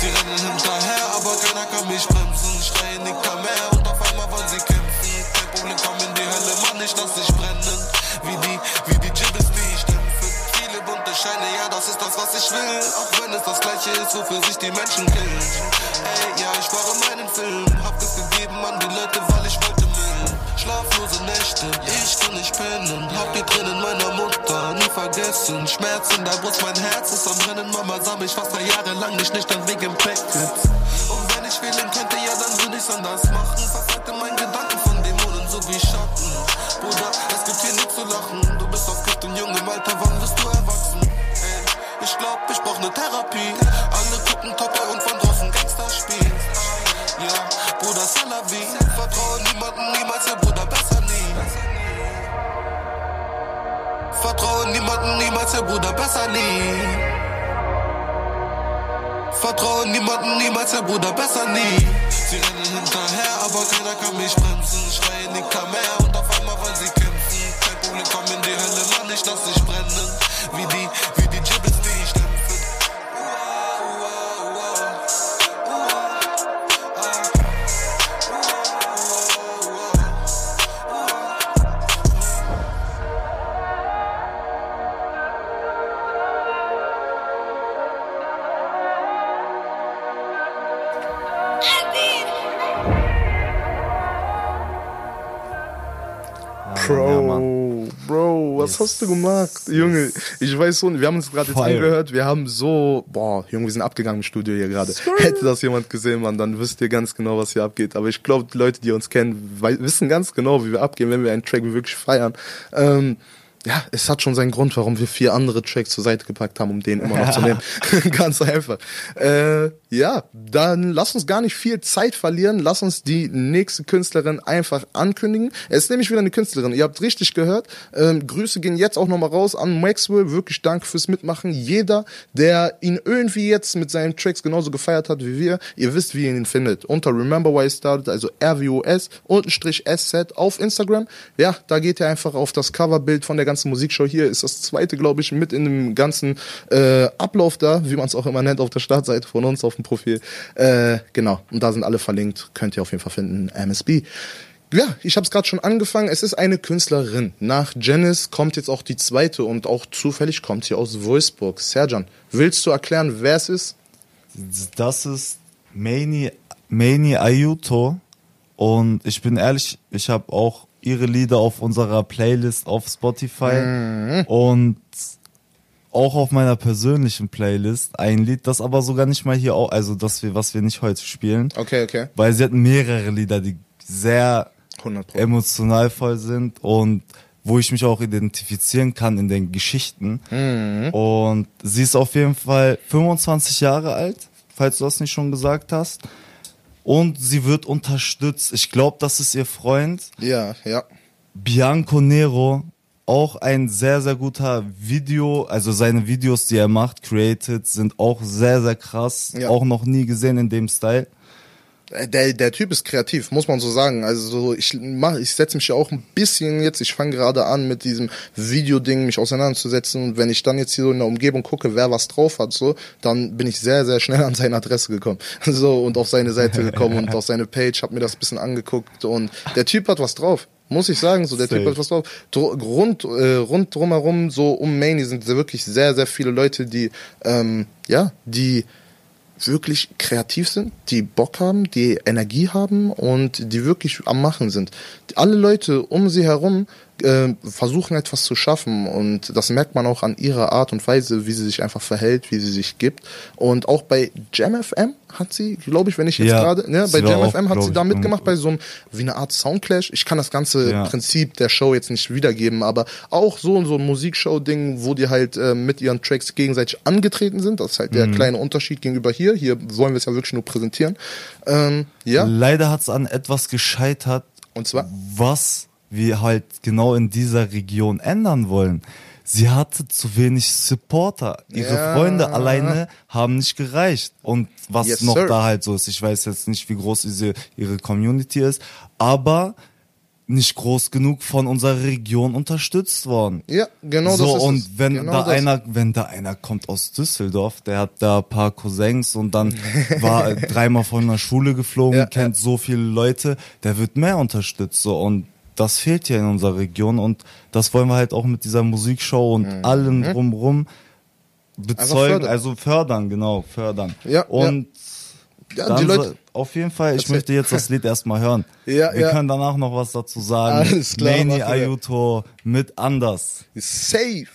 Sie rennen hinterher, aber keiner kann mich bremsen. Schreien nicht mehr und auf einmal wollen sie kämpfen. Kein Problem, komm in die Hölle, Mann, ich lass dich Scheine, ja, das ist das, was ich will. Auch wenn es das gleiche ist, wofür sich die Menschen killen. Ey, ja, ich in meinen Film. Hab es gegeben an die Leute, weil ich wollte millen. Schlaflose Nächte, ich kann nicht pennen. Hab die Tränen meiner Mutter nie vergessen. Schmerz in der Brust, mein Herz ist am Brennen. Mama sah mich fast drei Jahre lang nicht nüchtern wegen Packets. Und wenn ich wählen könnte, ja, dann würde ich's anders machen. Verfolgte mein Gedanken von Dämonen so wie Schatten. Bruder, es gibt hier nichts zu lachen. Du bist auf Gift und jung im Alter, wann wirst du ich glaub, ich brauch ne Therapie. Alle gucken Topper und von draußen Gangster spielen. Ja, Bruder Salavi. Vertraue niemanden, niemals, ja, Bruder, besser nie. Vertraue niemanden, niemals, ja, Bruder, besser nie. Vertraue niemanden, niemals, ja, Bruder, besser nie. Sie rennen hinterher, aber keiner kann mich bremsen. Schreien nicht mehr und auf einmal wollen sie kämpfen. Kein Problem, komm in die Hölle, Mann, ich lass dich brennen. Wie die, was hast du gemacht? Junge, ich weiß so, wir haben uns gerade jetzt angehört, wir haben so, boah, Junge, wir sind abgegangen im Studio hier gerade. Hätte das jemand gesehen, man, dann wüsst ihr ganz genau, was hier abgeht. Aber ich glaube, die Leute, die uns kennen, wissen ganz genau, wie wir abgehen, wenn wir einen Track wirklich feiern. Ähm, ja, es hat schon seinen Grund, warum wir vier andere Tracks zur Seite gepackt haben, um den immer noch zu nehmen. ganz einfach. Äh, Ja, dann lass uns gar nicht viel Zeit verlieren. Lass uns die nächste Künstlerin einfach ankündigen. Es ist nämlich wieder eine Künstlerin. Ihr habt richtig gehört. Ähm, Grüße gehen jetzt auch nochmal raus an Maxwell. Wirklich danke fürs Mitmachen. Jeder, der ihn irgendwie jetzt mit seinen Tracks genauso gefeiert hat wie wir, ihr wisst, wie ihr ihn findet. Unter Remember Why I Started, also RWOS, untenstrich SZ auf Instagram. Ja, da geht ihr einfach auf das Coverbild von der ganzen Musikshow. Hier ist das zweite, glaube ich, mit in dem ganzen äh, Ablauf da, wie man es auch immer nennt, auf der Startseite von uns auf dem Profil. Äh, genau, und da sind alle verlinkt. Könnt ihr auf jeden Fall finden. MSB. Ja, ich habe es gerade schon angefangen. Es ist eine Künstlerin. Nach Janice kommt jetzt auch die zweite und auch zufällig kommt sie aus Wolfsburg. Serjan, willst du erklären, wer es ist? Das ist Mani, Mani Ayuto. Und ich bin ehrlich, ich habe auch ihre Lieder auf unserer Playlist auf Spotify. Und auch auf meiner persönlichen Playlist ein Lied, das aber sogar nicht mal hier auch, also das wir, was wir nicht heute spielen. Okay, okay. Weil sie hatten mehrere Lieder, die sehr 100 Pro. emotional voll sind und wo ich mich auch identifizieren kann in den Geschichten. Und sie ist auf jeden Fall 25 Jahre alt, falls du das nicht schon gesagt hast. Und sie wird unterstützt. Ich glaube, das ist ihr Freund. Ja, ja. Bianco Nero, auch ein sehr, sehr guter Video, also seine Videos, die er macht, created, sind auch sehr, sehr krass. Ja. Auch noch nie gesehen in dem Style. Der, der Typ ist kreativ, muss man so sagen. Also so, ich mach, ich setze mich ja auch ein bisschen jetzt, ich fange gerade an mit diesem Videoding mich auseinanderzusetzen und wenn ich dann jetzt hier so in der Umgebung gucke, wer was drauf hat, so, dann bin ich sehr, sehr schnell an seine Adresse gekommen. So und auf seine Seite gekommen und auf seine Page, hab mir das ein bisschen angeguckt und der Typ hat was drauf. Muss ich sagen, so der Typ Safe. hat was drauf. Dr rund, äh, rund drumherum, so um Mani sind wirklich sehr, sehr viele Leute, die, ähm, ja, die wirklich kreativ sind, die Bock haben, die Energie haben und die wirklich am Machen sind. Alle Leute um sie herum äh, versuchen etwas zu schaffen und das merkt man auch an ihrer Art und Weise, wie sie sich einfach verhält, wie sie sich gibt. Und auch bei Jam FM hat sie, glaube ich, wenn ich jetzt Ja, gerade, ne, bei war Jam auch, FM hat sie da mitgemacht bei so einem, wie eine Art Soundclash. Ich kann das ganze Ja. Prinzip der Show jetzt nicht wiedergeben, aber auch so so ein Musikshow-Ding, wo die halt äh, mit ihren Tracks gegenseitig angetreten sind. Das ist halt der Mhm. kleine Unterschied gegenüber hier. Hier wollen wir es ja wirklich nur präsentieren. Ähm, ja, Leider hat es an etwas gescheitert, und zwar, was wir halt genau in dieser Region ändern wollen. Sie hatte zu wenig Supporter. Ihre Ja. Freunde alleine haben nicht gereicht. Und was Yes, noch sir. da halt so ist, ich weiß jetzt nicht, wie groß diese, ihre Community ist, aber nicht groß genug von unserer Region unterstützt worden. ja, genau so, das ist und wenn genau da das. einer, wenn da einer kommt aus Düsseldorf, der hat da ein paar Cousins und dann war dreimal von der Schule geflogen, Ja, kennt so viele Leute, der wird mehr unterstützt, so, und das fehlt hier in unserer Region und das wollen wir halt auch mit dieser Musikshow und allem drumrum bezeugen, Mhm. fördern. also fördern, genau, fördern. Ja, und ja, dann die Leute, so, auf jeden Fall, ich Erzähl. möchte jetzt das Lied erstmal hören. Ja, wir ja. können danach noch was dazu sagen. Alles klar, wir. Ayuto mit Anders. safe.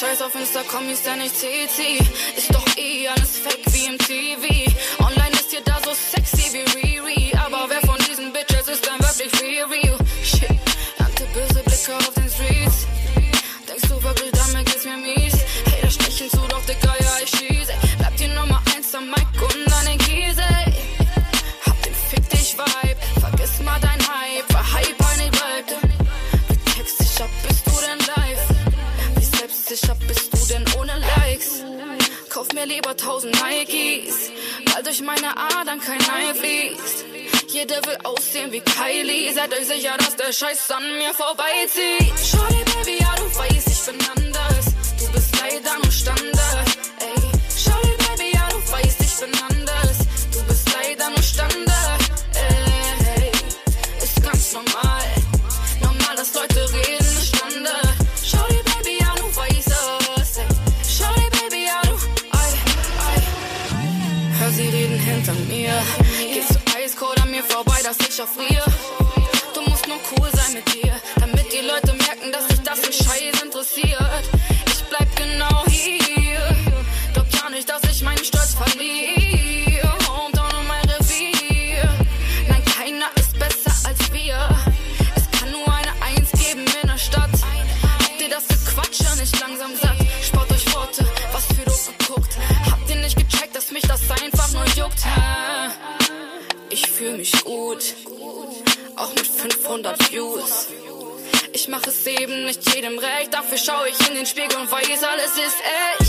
Scheiß auf Insta-Kommis, denn ich CC. Ist doch eh alles fake wie im TV. Online ist ihr da so sexy wie Riri. Aber wer von diesen Bitches ist denn wirklich real? Selbstsicher bist du denn ohne Likes? Kauf mir lieber tausend Nikes, weil durch meine Adern kein Ei fließt. Jeder will aussehen wie Kylie. Seid euch sicher, dass der Scheiß an mir vorbeizieht. Shorty, Baby, ja, du weißt, ich bin anders. Du bist leider nur Standard. shuffle your jedem recht. Dafür schaue ich in den Spiegel und weiß, alles ist echt.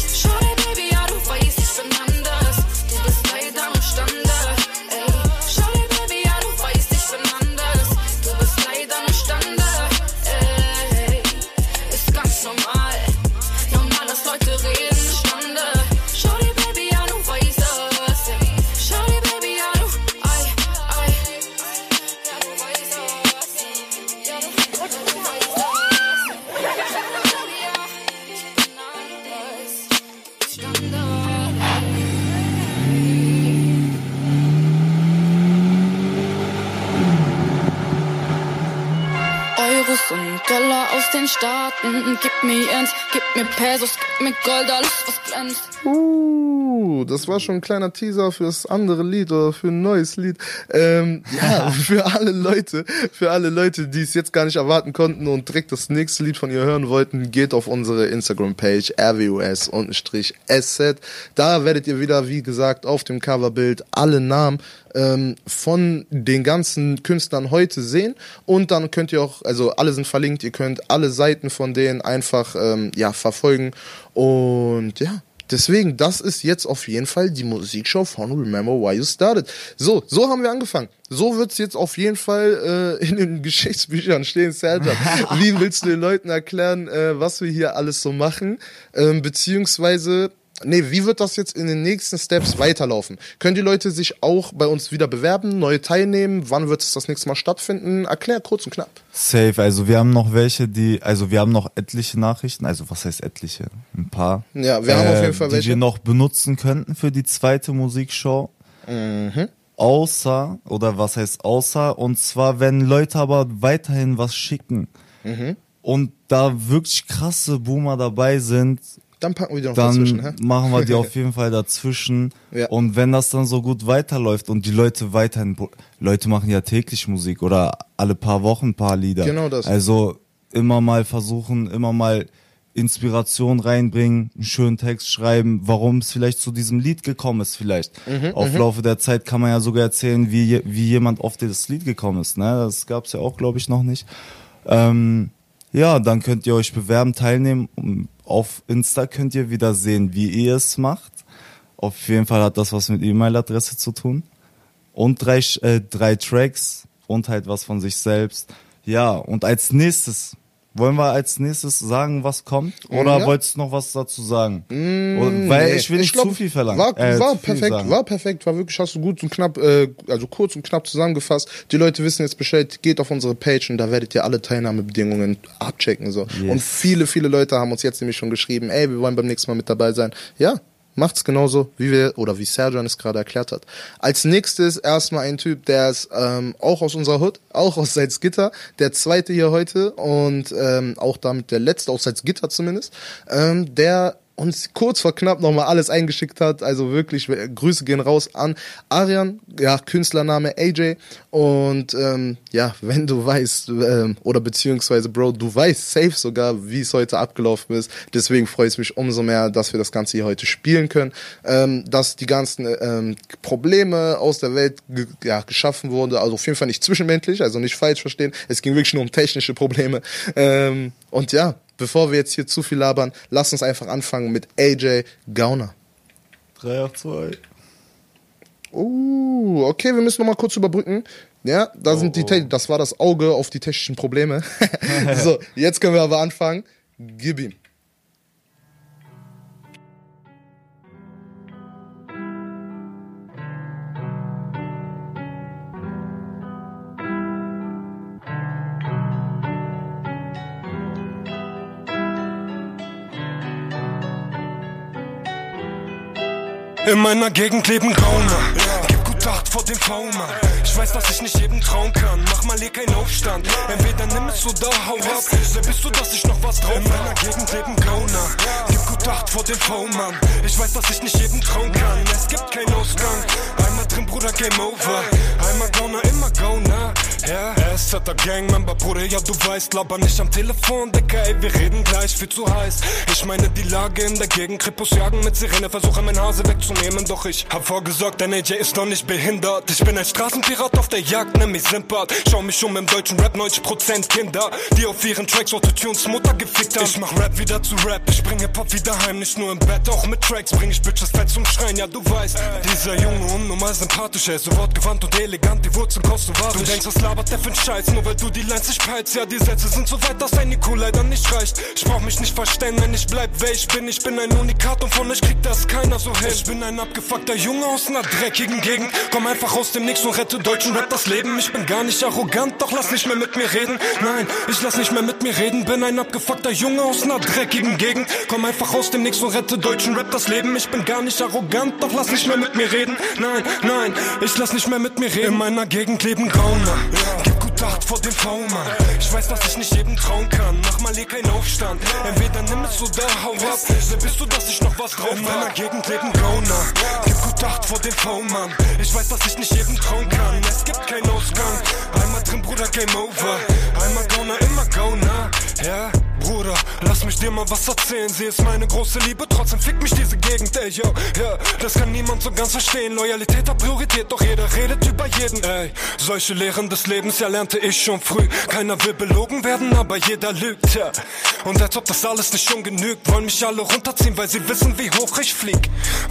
Staaten. Gib mir Ends, gib mir Pesos, gib mir Gold, alles was glänzt. Uh, das war schon ein kleiner Teaser fürs andere Lied oder für ein neues Lied. Ähm, ja, für alle Leute, für alle Leute, die es jetzt gar nicht erwarten konnten und direkt das nächste Lied von ihr hören wollten, geht auf unsere Instagram-Page rwus-sz. Da werdet ihr wieder, wie gesagt, auf dem Coverbild alle Namen ähm, von den ganzen Künstlern heute sehen und dann könnt ihr auch, also alle sind verlinkt, ihr könnt alle Seiten von denen einfach ähm, ja verfolgen und ja. Deswegen, das ist jetzt auf jeden Fall die Musikshow von Remember Why You Started. So, so haben wir angefangen. So wird's jetzt auf jeden Fall äh, in den Geschichtsbüchern stehen, Sergio. Wie willst du den Leuten erklären, äh, was wir hier alles so machen? Ähm, beziehungsweise Nee, wie wird das jetzt in den nächsten Steps weiterlaufen? Können die Leute sich auch bei uns wieder bewerben, neue teilnehmen? Wann wird es das nächste Mal stattfinden? Erklär kurz und knapp. Safe, also wir haben noch welche, die, also wir haben noch etliche Nachrichten, also was heißt etliche? Ein paar. Ja, wir haben auf jeden Fall die welche. wir noch benutzen könnten für die zweite Musikshow. Mhm. Außer, oder was heißt außer, und zwar, wenn Leute aber weiterhin was schicken Mhm. und da wirklich krasse Boomer dabei sind, Dann packen wir die noch dann dazwischen, hä? machen wir die auf jeden Fall dazwischen. Ja. Und wenn das dann so gut weiterläuft und die Leute weiterhin, Leute machen ja täglich Musik oder alle paar Wochen ein paar Lieder. Genau das. Also immer mal versuchen, immer mal Inspiration reinbringen, einen schönen Text schreiben, warum es vielleicht zu diesem Lied gekommen ist vielleicht. Mhm, Auf Laufe der Zeit kann man ja sogar erzählen, wie, wie jemand auf das Lied gekommen ist. Ne? Das gab's ja auch, glaube ich, noch nicht. Ähm, ja, dann könnt ihr euch bewerben, teilnehmen. Auf Insta könnt ihr wieder sehen, wie ihr es macht. Auf jeden Fall hat das was mit E-Mail-Adresse zu tun. Und drei, äh, drei Tracks und halt was von sich selbst. Ja, und als nächstes, wollen wir als nächstes sagen, was kommt? Oder Ja. wolltest du noch was dazu sagen? Oder, weil Nee, ich will nicht glaub, zu viel verlangen. War, Äh, war perfekt, war perfekt, war wirklich, hast du gut und knapp, äh, also kurz und knapp zusammengefasst. Die Leute wissen jetzt Bescheid, geht auf unsere Page und da werdet ihr alle Teilnahmebedingungen abchecken, so. Yes. Und viele, viele Leute haben uns jetzt nämlich schon geschrieben, ey, wir wollen beim nächsten Mal mit dabei sein. Ja. Macht's genauso, wie wir, oder wie Serjan es gerade erklärt hat. Als nächstes erstmal ein Typ, der ist ähm, auch aus unserer Hood, auch aus Salzgitter, der zweite hier heute und ähm, auch damit der letzte aus Salzgitter zumindest, ähm, der uns kurz vor knapp nochmal alles eingeschickt hat. Also wirklich, Grüße gehen raus an Arian, ja, Künstlername AJ. Und ähm, ja, wenn du weißt, ähm, oder beziehungsweise Bro, du weißt safe sogar, wie es heute abgelaufen ist. Deswegen freue ich mich umso mehr, dass wir das Ganze hier heute spielen können. Ähm, dass die ganzen ähm, Probleme aus der Welt ja, geschaffen wurden. Also auf jeden Fall nicht zwischenmenschlich, also nicht falsch verstehen. Es ging wirklich nur um technische Probleme. Ähm, und ja, bevor wir jetzt hier zu viel labern, lass uns einfach anfangen mit AJ Gauner. 3 auf 2. Uh, okay, wir müssen noch mal kurz überbrücken. Ja, da sind die, Te- das war das Auge auf die technischen Probleme. so, jetzt können wir aber anfangen. Gib ihm. In meiner Gegend leben Gauner. Gib gut Acht vor dem V-Mann. Ich weiß, dass ich nicht jedem trauen kann. Mach mal hier keinen Aufstand. Entweder nimm es oder hau ab. Wer bist du, dass ich noch was drauf In meiner Gegend leben Gauner. Gib gut Acht vor dem V-Mann. Ich weiß, dass ich nicht jedem trauen kann. Es gibt keinen Ausgang. Einmal drin, Bruder, Game Over. Einmal Gauner, immer Gauner. Ja, er ist Hunderter Gangmember, Bruder, ja du weißt, laber nicht am Telefon, Dicker, ey, wir reden gleich, viel zu heiß. Ich meine die Lage in der Gegend, Krippus jagen mit Sirene, versuche mein Hase wegzunehmen, doch ich hab vorgesorgt, dein AJ ist noch nicht behindert. Ich bin ein Straßenpirat auf der Jagd, nenn mich Simpart. Schau mich um im deutschen Rap, 90% Kinder, die auf ihren Tracks Autotunes Mutter gefickt haben. Ich mach Rap wieder zu Rap, ich bring Hip-Hop wieder heim, nicht nur im Bett, auch mit Tracks bring ich Bitches fett zum Schreien, ja du weißt. Dieser Junge unnormal sympathisch, er ist so wortgewandt und elegant, die Wurzeln kosovarisch. Du denkst, was labert der für'n Scheiß, nur weil du die Lines nicht peilst. Ja, die Sätze sind so weit, dass ein IQ leider nicht reicht. Ich brauch mich nicht verstellen, wenn ich bleib, wer ich bin. Ich bin ein Unikat und von euch kriegt das keiner so hin. Ich bin ein abgefuckter Junge aus einer dreckigen Gegend. Komm einfach aus dem Nix und rette deutschen Rap das Leben. Ich bin gar nicht arrogant, doch lass nicht mehr mit mir reden. Nein, ich lass nicht mehr mit mir reden. Bin ein abgefuckter Junge aus einer dreckigen Gegend. Komm einfach aus dem Nix und rette deutschen Rap das Leben. Ich bin gar nicht arrogant, doch lass nicht mehr mit mir reden. Nein, nein, ich lass nicht mehr mit mir reden. In meiner Gegend leben Gauner. Gib gut Acht vor dem V, Mann. Ich weiß, dass ich nicht jedem trauen kann. Mach mal hier keinen Aufstand. Entweder nimm es oder hau ab. Wer bist du, dass ich noch was drauf In meiner Gegend leben Gauner. Gib gut Acht vor dem V, Mann. Ich weiß, dass ich nicht jedem trauen kann. Es gibt keinen Ausgang. Einmal drin, Bruder, Game Over. Einmal Gauner, immer Gauner. Ja, Bruder, lass mich dir mal was erzählen. Sie ist meine große Liebe, trotzdem fickt mich diese Gegend, ey, yo. Ja, das kann niemand so ganz verstehen. Loyalität hat Priorität, doch jeder redet über jeden, ey. Solche Lehren des Lebens, ja, lernte ich schon früh. Keiner will belogen werden, aber jeder lügt, ja. Und als ob das alles nicht schon genügt, wollen mich alle runterziehen, weil sie wissen, wie hoch ich flieg.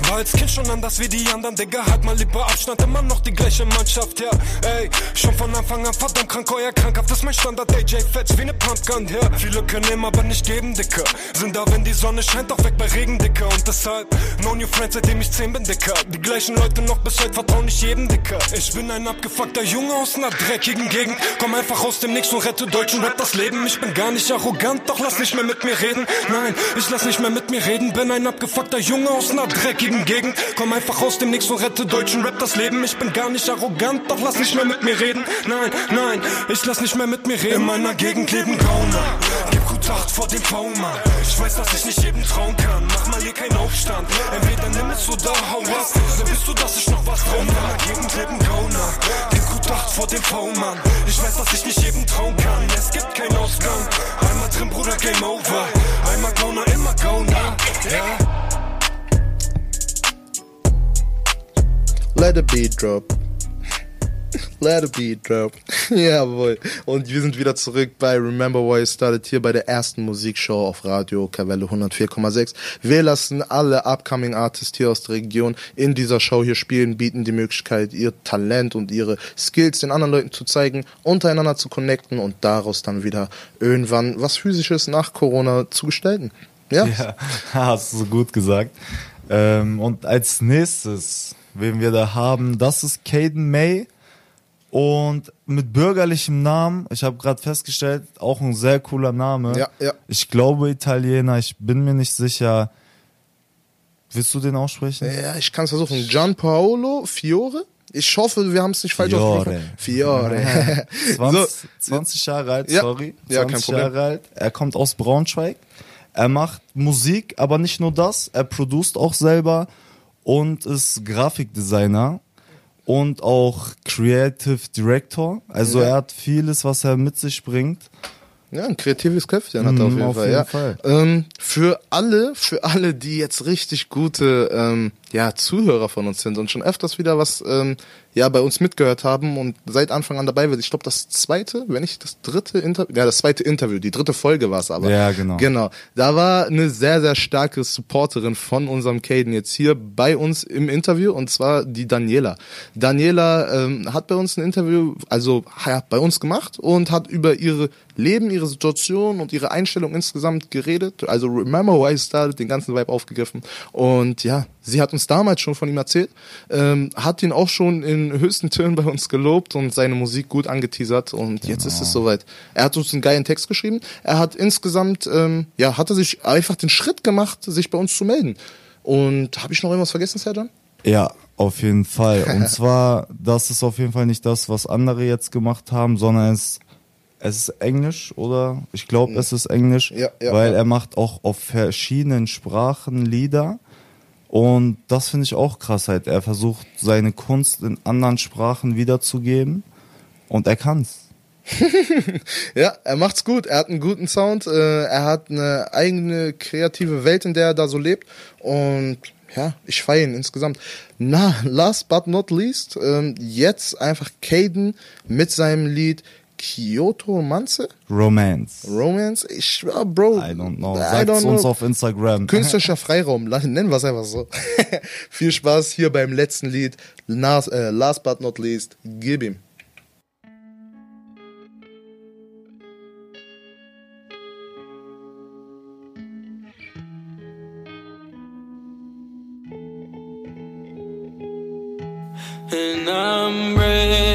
War als Kind schon anders wie die anderen, Digga, halt mal lieber Abstand, immer noch die gleiche Mannschaft, ja. Ey, schon von Anfang an verdammt krank, euer krankhaft ist mein Standard, AJ Fetch wie ne Pumpgun, ja. Viele können nehmen, aber nicht geben, Dicker. Sind da, wenn die Sonne scheint, auch weg bei Regen, Dicker. Und deshalb, no new friends, seitdem ich 10 bin, Dicker. Die gleichen Leute noch bis heute vertrauen nicht jedem, Dicker. Ich bin ein abgefuckter Junge aus einer dreckigen Gegend. Komm einfach aus dem Nix und rette deutschen Rap das Leben. Ich bin gar nicht arrogant, doch lass nicht mehr mit mir reden. Nein, ich lass nicht mehr mit mir reden. Bin ein abgefuckter Junge aus einer dreckigen Gegend. Komm einfach aus dem Nix und rette deutschen Rap das Leben. Ich bin gar nicht arrogant, doch lass nicht mehr mit mir reden. Nein, nein, ich lass nicht mehr mit mir reden. In meiner Gegend leben Gauner. Gib gut Acht vor dem V-Mann. Ich weiß, dass ich nicht jedem trauen kann. Mach mal hier keinen Aufstand. Entweder nimm es oder hau ab. So bist du, dass ich noch was drauf In meiner Gegend leben Gauner. Gib gut Acht vor dem V-Mann. Ich weiß, dass ich nicht jedem trauen kann. Es gibt keinen Ausgang. Einmal drin, Bruder, Game Over. Einmal Gauner, immer Gauner. Ja. Let the beat drop. Let the beat drop. Jawohl. Und wir sind wieder zurück bei Remember Why You Started hier bei der ersten Musikshow auf Radio Kavelle 104,6. Wir lassen alle upcoming Artists hier aus der Region in dieser Show hier spielen, bieten die Möglichkeit, ihr Talent und ihre Skills den anderen Leuten zu zeigen, untereinander zu connecten und daraus dann wieder irgendwann was physisches nach Corona zu gestalten. Ja. Ja, hast du so gut gesagt. Ähm, und als nächstes, wen wir da haben, das ist Caden May. Und mit bürgerlichem Namen, ich habe gerade festgestellt, auch ein sehr cooler Name. Ja, ja. Ich glaube Italiener, ich bin mir nicht sicher. Willst du den aussprechen? Ja, ich kann es versuchen. Gianpaolo Fiore? Ich hoffe, wir haben es nicht falsch ausgesprochen. Fiore. 20, 20 Jahre alt, Ja. sorry. 20 Ja, kein Problem. Jahre alt. Er kommt aus Braunschweig. Er macht Musik, aber nicht nur das. Er produziert auch selber und ist Grafikdesigner und auch Creative Director. Also Ja. er hat vieles, was er mit sich bringt. Ja, ein kreatives Köpfchen hat er auf Mhm, jeden auf Fall. jeden ja. Fall. Ähm, für alle, für alle, die jetzt richtig gute ähm, ja, Zuhörer von uns sind und schon öfters wieder was ähm, ja bei uns mitgehört haben und seit Anfang an dabei wird. Ich glaube das zweite, wenn nicht das dritte Interview, ja das zweite Interview, die dritte Folge war es aber. Ja, genau. Genau. Da war eine sehr sehr starke Supporterin von unserem Caden jetzt hier bei uns im Interview und zwar die Daniela. Daniela ähm, hat bei uns ein Interview, also ja, bei uns gemacht und hat über ihre Leben, ihre Situation und ihre Einstellung insgesamt geredet. Also Remember Why I Started, den ganzen Vibe aufgegriffen. Und ja, sie hat uns damals schon von ihm erzählt, ähm, hat ihn auch schon in höchsten Tönen bei uns gelobt und seine Musik gut angeteasert. Und jetzt ist es soweit. Er hat uns einen geilen Text geschrieben. Er hat insgesamt, ähm, ja, hat er sich einfach den Schritt gemacht, sich bei uns zu melden. Und habe ich noch irgendwas vergessen, Serjan? Ja, auf jeden Fall. Und zwar, das ist auf jeden Fall nicht das, was andere jetzt gemacht haben, sondern es, es ist Englisch, oder? Ich glaube, es ist Englisch, Ja, ja, weil ja. er macht auch auf verschiedenen Sprachen Lieder. Und das finde ich auch krass halt. Er versucht, seine Kunst in anderen Sprachen wiederzugeben. Und er kann's. Ja, er macht's gut. Er hat einen guten Sound. Äh, er hat eine eigene kreative Welt, in der er da so lebt. Und ja, ich feiere ihn insgesamt. Na, last but not least, ähm, jetzt einfach Caden mit seinem Lied Kyoto Romanze? Romance. Romance? Ich schwör, Bro. I don't know. Don't uns know. auf Instagram. Künstlerischer Freiraum, nennen wir es einfach so. Viel Spaß hier beim letzten Lied. Last, äh, last but not least, gib ihm. And I'm breaking,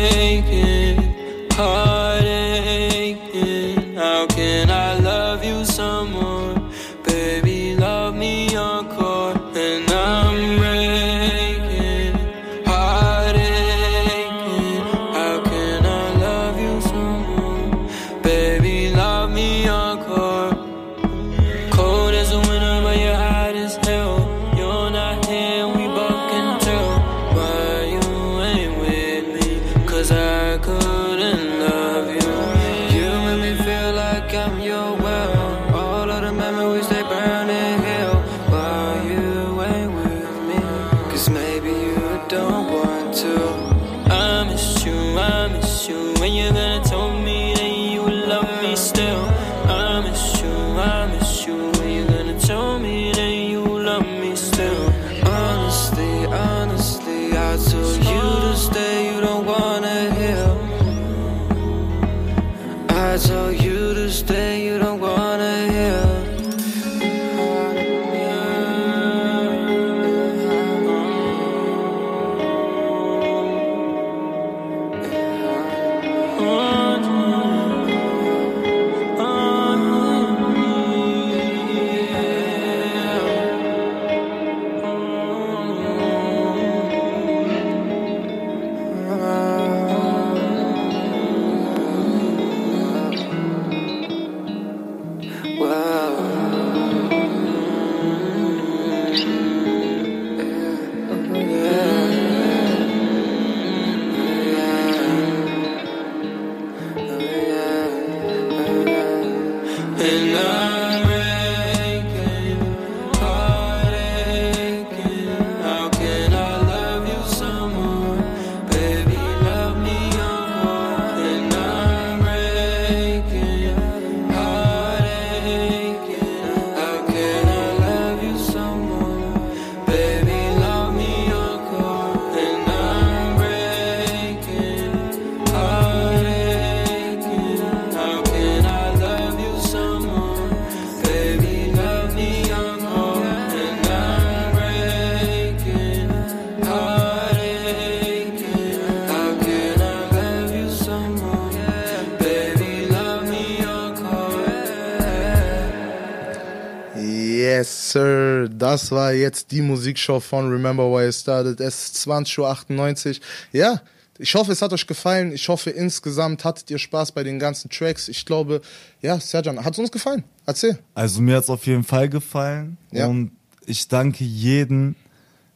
Das war jetzt die Musikshow von Remember Why It Started. Es ist 20.98 Uhr. Ja, ich hoffe, es hat euch gefallen. Ich hoffe, insgesamt hattet ihr Spaß bei den ganzen Tracks. Ich glaube, ja, Serjan, hat es uns gefallen? Erzähl. Also mir hat's auf jeden Fall gefallen. Ja. Und ich danke jeden,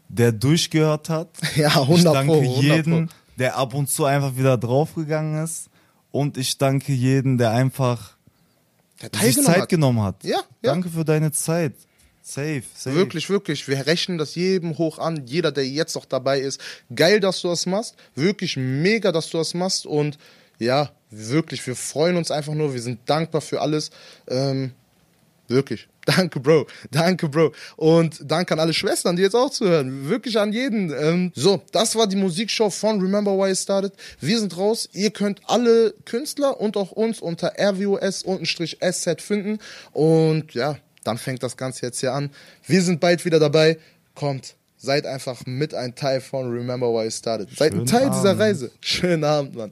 der durchgehört hat. Ja, 100 Ich danke Pro, 100 jeden, Pro. der ab und zu einfach wieder draufgegangen ist. Und ich danke jeden, der einfach Der sich Zeit hat. genommen hat. Ja, ja. Danke für deine Zeit. Safe, safe. Wirklich, wirklich. Wir rechnen das jedem hoch an. Jeder, der jetzt noch dabei ist. Geil, dass du das machst. Wirklich mega, dass du das machst. Und ja, wirklich, wir freuen uns einfach nur. Wir sind dankbar für alles. Ähm, wirklich. Danke, Bro. Danke, Bro. Und danke an alle Schwestern, die jetzt auch zuhören. Wirklich an jeden. Ähm, so, das war die Musikshow von Remember Why It Started. Wir sind raus. Ihr könnt alle Künstler und auch uns unter rvos-sz finden. Und ja, dann fängt das Ganze jetzt hier an. Wir sind bald wieder dabei. Kommt, seid einfach mit ein Teil von Remember Why It Started. Seid ein Schönen Teil dieser Abend. Reise. Schönen Abend, Mann.